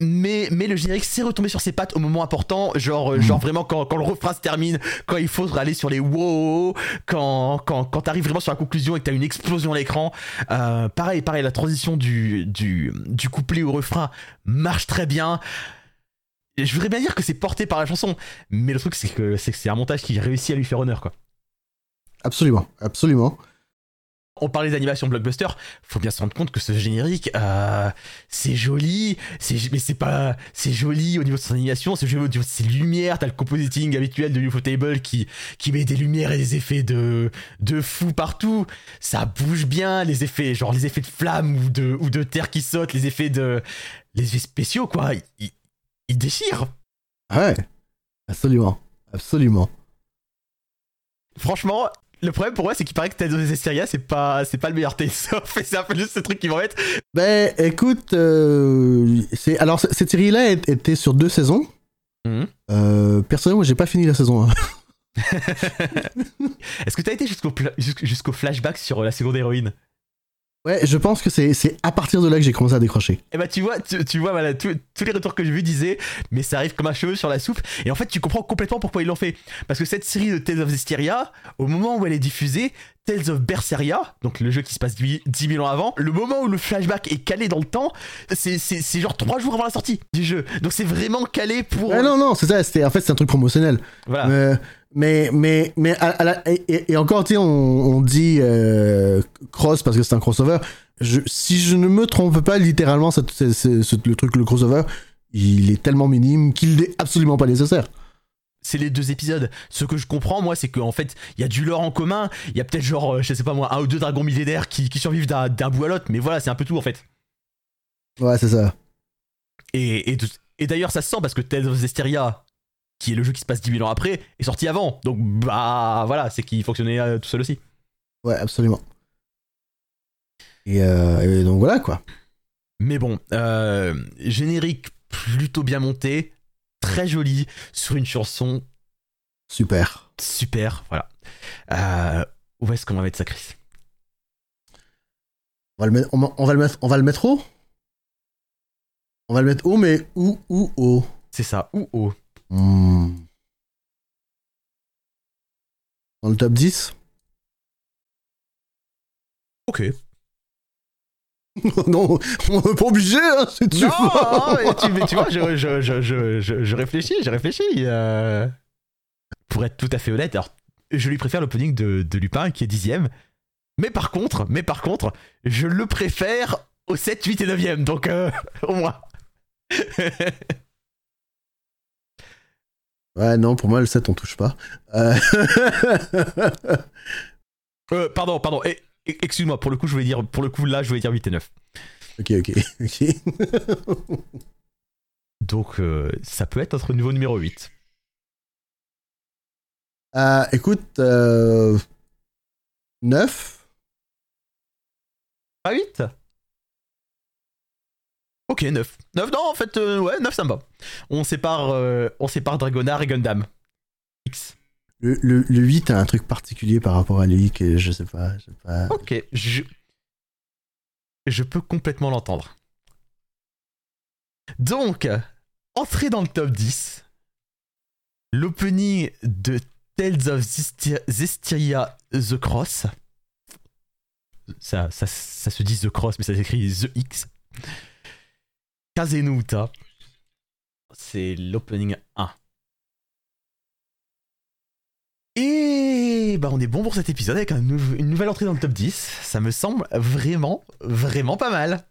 mais, mais le générique s'est retombé sur ses pattes au moment important, genre, euh, genre vraiment quand, quand le refrain se termine, quand il faut aller sur les wow, quand, quand, quand t'arrives vraiment sur la conclusion et que t'as une explosion à l'écran. Euh, pareil, pareil, la transition du, du, du couplet au refrain marche très bien. Je voudrais bien dire que c'est porté par la chanson, mais le truc c'est que c'est que c'est un montage qui réussit à lui faire honneur quoi. Absolument, absolument. On parlait d'animation blockbuster, faut bien se rendre compte que ce générique, euh, c'est joli, c'est mais c'est pas, c'est joli au niveau de son animation, c'est joli au niveau de ses lumières. T'as le compositing habituel de Ufotable qui qui met des lumières et des effets de de fou partout. Ça bouge bien, les effets, genre les effets de flammes ou de ou de terre qui saute, les effets de les effets spéciaux quoi. Ils, ils déchirent. Ouais, absolument, absolument. Franchement, le problème pour moi, c'est qu'il paraît que Tales of Zestiria, c'est pas, c'est pas le meilleur Tales of, et c'est un peu juste ce truc qui vont être. Ben, écoute, euh, c'est alors cette série-là était sur deux saisons. Euh, personnellement, j'ai pas fini la saison 1. Est-ce que t'as été jusqu'au, jusqu'au flashback sur la seconde héroïne? Ouais, je pense que c'est à partir de là que j'ai commencé à décrocher. Eh bah tu vois, tu, vois, voilà, tous les retours que j'ai vus disaient, mais ça arrive comme un cheveu sur la soupe. Et en fait, tu comprends complètement pourquoi ils l'ont fait. Parce que cette série de Tales of Zestiria, au moment où elle est diffusée, Tales of Berseria, donc le jeu qui se passe 10 000 ans avant, le moment où le flashback est calé dans le temps, c'est, genre 3 jours avant la sortie du jeu. Donc c'est vraiment calé pour... Ouais, non, non, c'est ça. En fait c'est un truc promotionnel. Voilà. Euh, mais mais mais à- à la- et, encore, tu sais, on, on dit euh, cross parce que c'est un crossover. Je, si je ne me trompe pas, littéralement, cette- le truc, le crossover, il est tellement minime qu'il n'est absolument pas nécessaire. C'est les deux épisodes. Ce que je comprends, moi, c'est qu'en fait, il y a du lore en commun. Il y a peut-être, genre, euh, je sais pas moi, un ou deux dragons millénaires qui, qui survivent d'un, d'un bout à l'autre. Mais voilà, c'est un peu tout, en fait. Ouais, c'est ça. Et, et, d'ailleurs, ça se sent parce que Tales of Zestiria, qui est le jeu qui se passe 10 000 ans après, est sorti avant. Donc, bah, voilà, c'est qu'il fonctionnait euh, tout seul aussi. Ouais, absolument. Et, euh, et donc voilà quoi. Mais bon, euh, générique plutôt bien monté, très joli, sur une chanson Super. super, voilà. Euh, où est-ce qu'on va mettre ça, Chris? On va le mettre, on, va- on va le mettre, on va le mettre haut? On va le mettre haut, mais où, où, haut? C'est ça, ou haut Hmm. Dans le top 10 Ok. Non, on n'est pas obligé, hein, si tu Non, mais tu, mais tu vois, je, je, je, je, je, je réfléchis, je réfléchis. euh. Pour être tout à fait honnête, alors, je lui préfère l'opening de, de Lupin qui est dixième. Mais par contre, mais par contre, je le préfère au 7, 8 et 9ème, donc euh, au moins. Ouais, non, pour moi, le 7, on touche pas. Euh, Euh, pardon, pardon, eh, excuse-moi, pour le coup, je voulais dire, pour le coup, là, je voulais dire 8 et 9. ok, ok, ok. Donc, euh, ça peut être notre niveau numéro 8. Euh, écoute, euh, 9 Ah, 8 Ok, 9. 9, non, en fait, euh, ouais, 9, ça me va. On sépare, on sépare Dragonard et Gundam. X. le, le, le 8 a un truc particulier par rapport à lui que je sais pas. Sais pas. Ok, je... Peux complètement l'entendre. Donc, entrée dans le top 10, l'opening de Tales of Zesti- Zestiria The Cross. Ça, ça, ça se dit The Cross, mais ça s'écrit The X. Kazenuta. C'est l'opening 1. Et bah on est bon pour cet épisode avec un nou- une nouvelle entrée dans le top 10. Ça me semble vraiment, vraiment pas mal.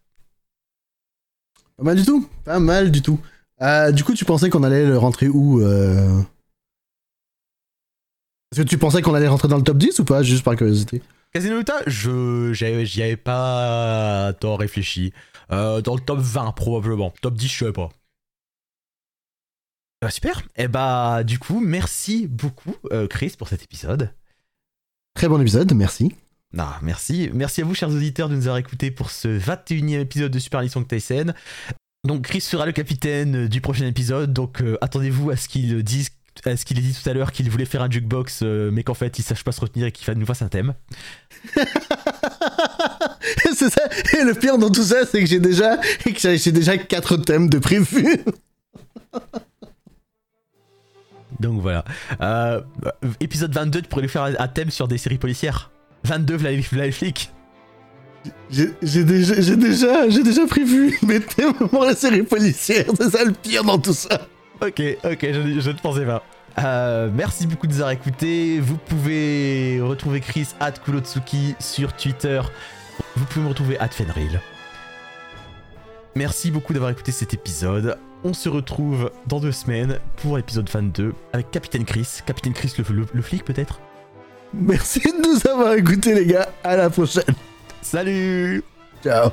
Pas mal du tout. Pas mal du tout. Euh, du coup, tu pensais qu'on allait le rentrer où euh Est-ce que tu pensais qu'on allait rentrer dans le top 10 ou pas, juste par curiosité? Casino Utah, je j'y j'y avais pas tant réfléchi. Euh, dans le top 20 probablement. Top 10, je sais pas. Bah, super. Et bah du coup, merci beaucoup euh, Chris pour cet épisode. Très bon épisode, merci. Ah, merci. Merci à vous, chers auditeurs, de nous avoir écoutés pour ce 21e épisode de Super Licence Tyson. Donc, Chris sera le capitaine du prochain épisode. Donc, euh, attendez-vous à ce qu'il dise, à ce qu'il ait dit tout à l'heure qu'il voulait faire un jukebox, euh, mais qu'en fait, il sache pas se retenir et qu'il nous fasse un thème. c'est ça. Et le pire dans tout ça, c'est que j'ai déjà, que j'ai déjà quatre thèmes de prévus. Donc, voilà. Euh, épisode 22, tu pourrais lui faire un thème sur des séries policières. 22, Vla Vla les flics. J'ai déjà, déjà, déjà prévu mes thèmes pour la série policière. C'est ça le pire dans tout ça. Ok, ok, je, je ne pensais pas. Euh, merci beaucoup de nous avoir écoutés. Vous pouvez retrouver Chris at Kulotsuki sur Twitter. Vous pouvez me retrouver at Fenril. Merci beaucoup d'avoir écouté cet épisode. On se retrouve dans deux semaines pour l'épisode 22 avec Capitaine Chris. Capitaine Chris le, le- le flic peut-être? Merci de nous avoir écoutés, les gars. À la prochaine. Salut Ciao.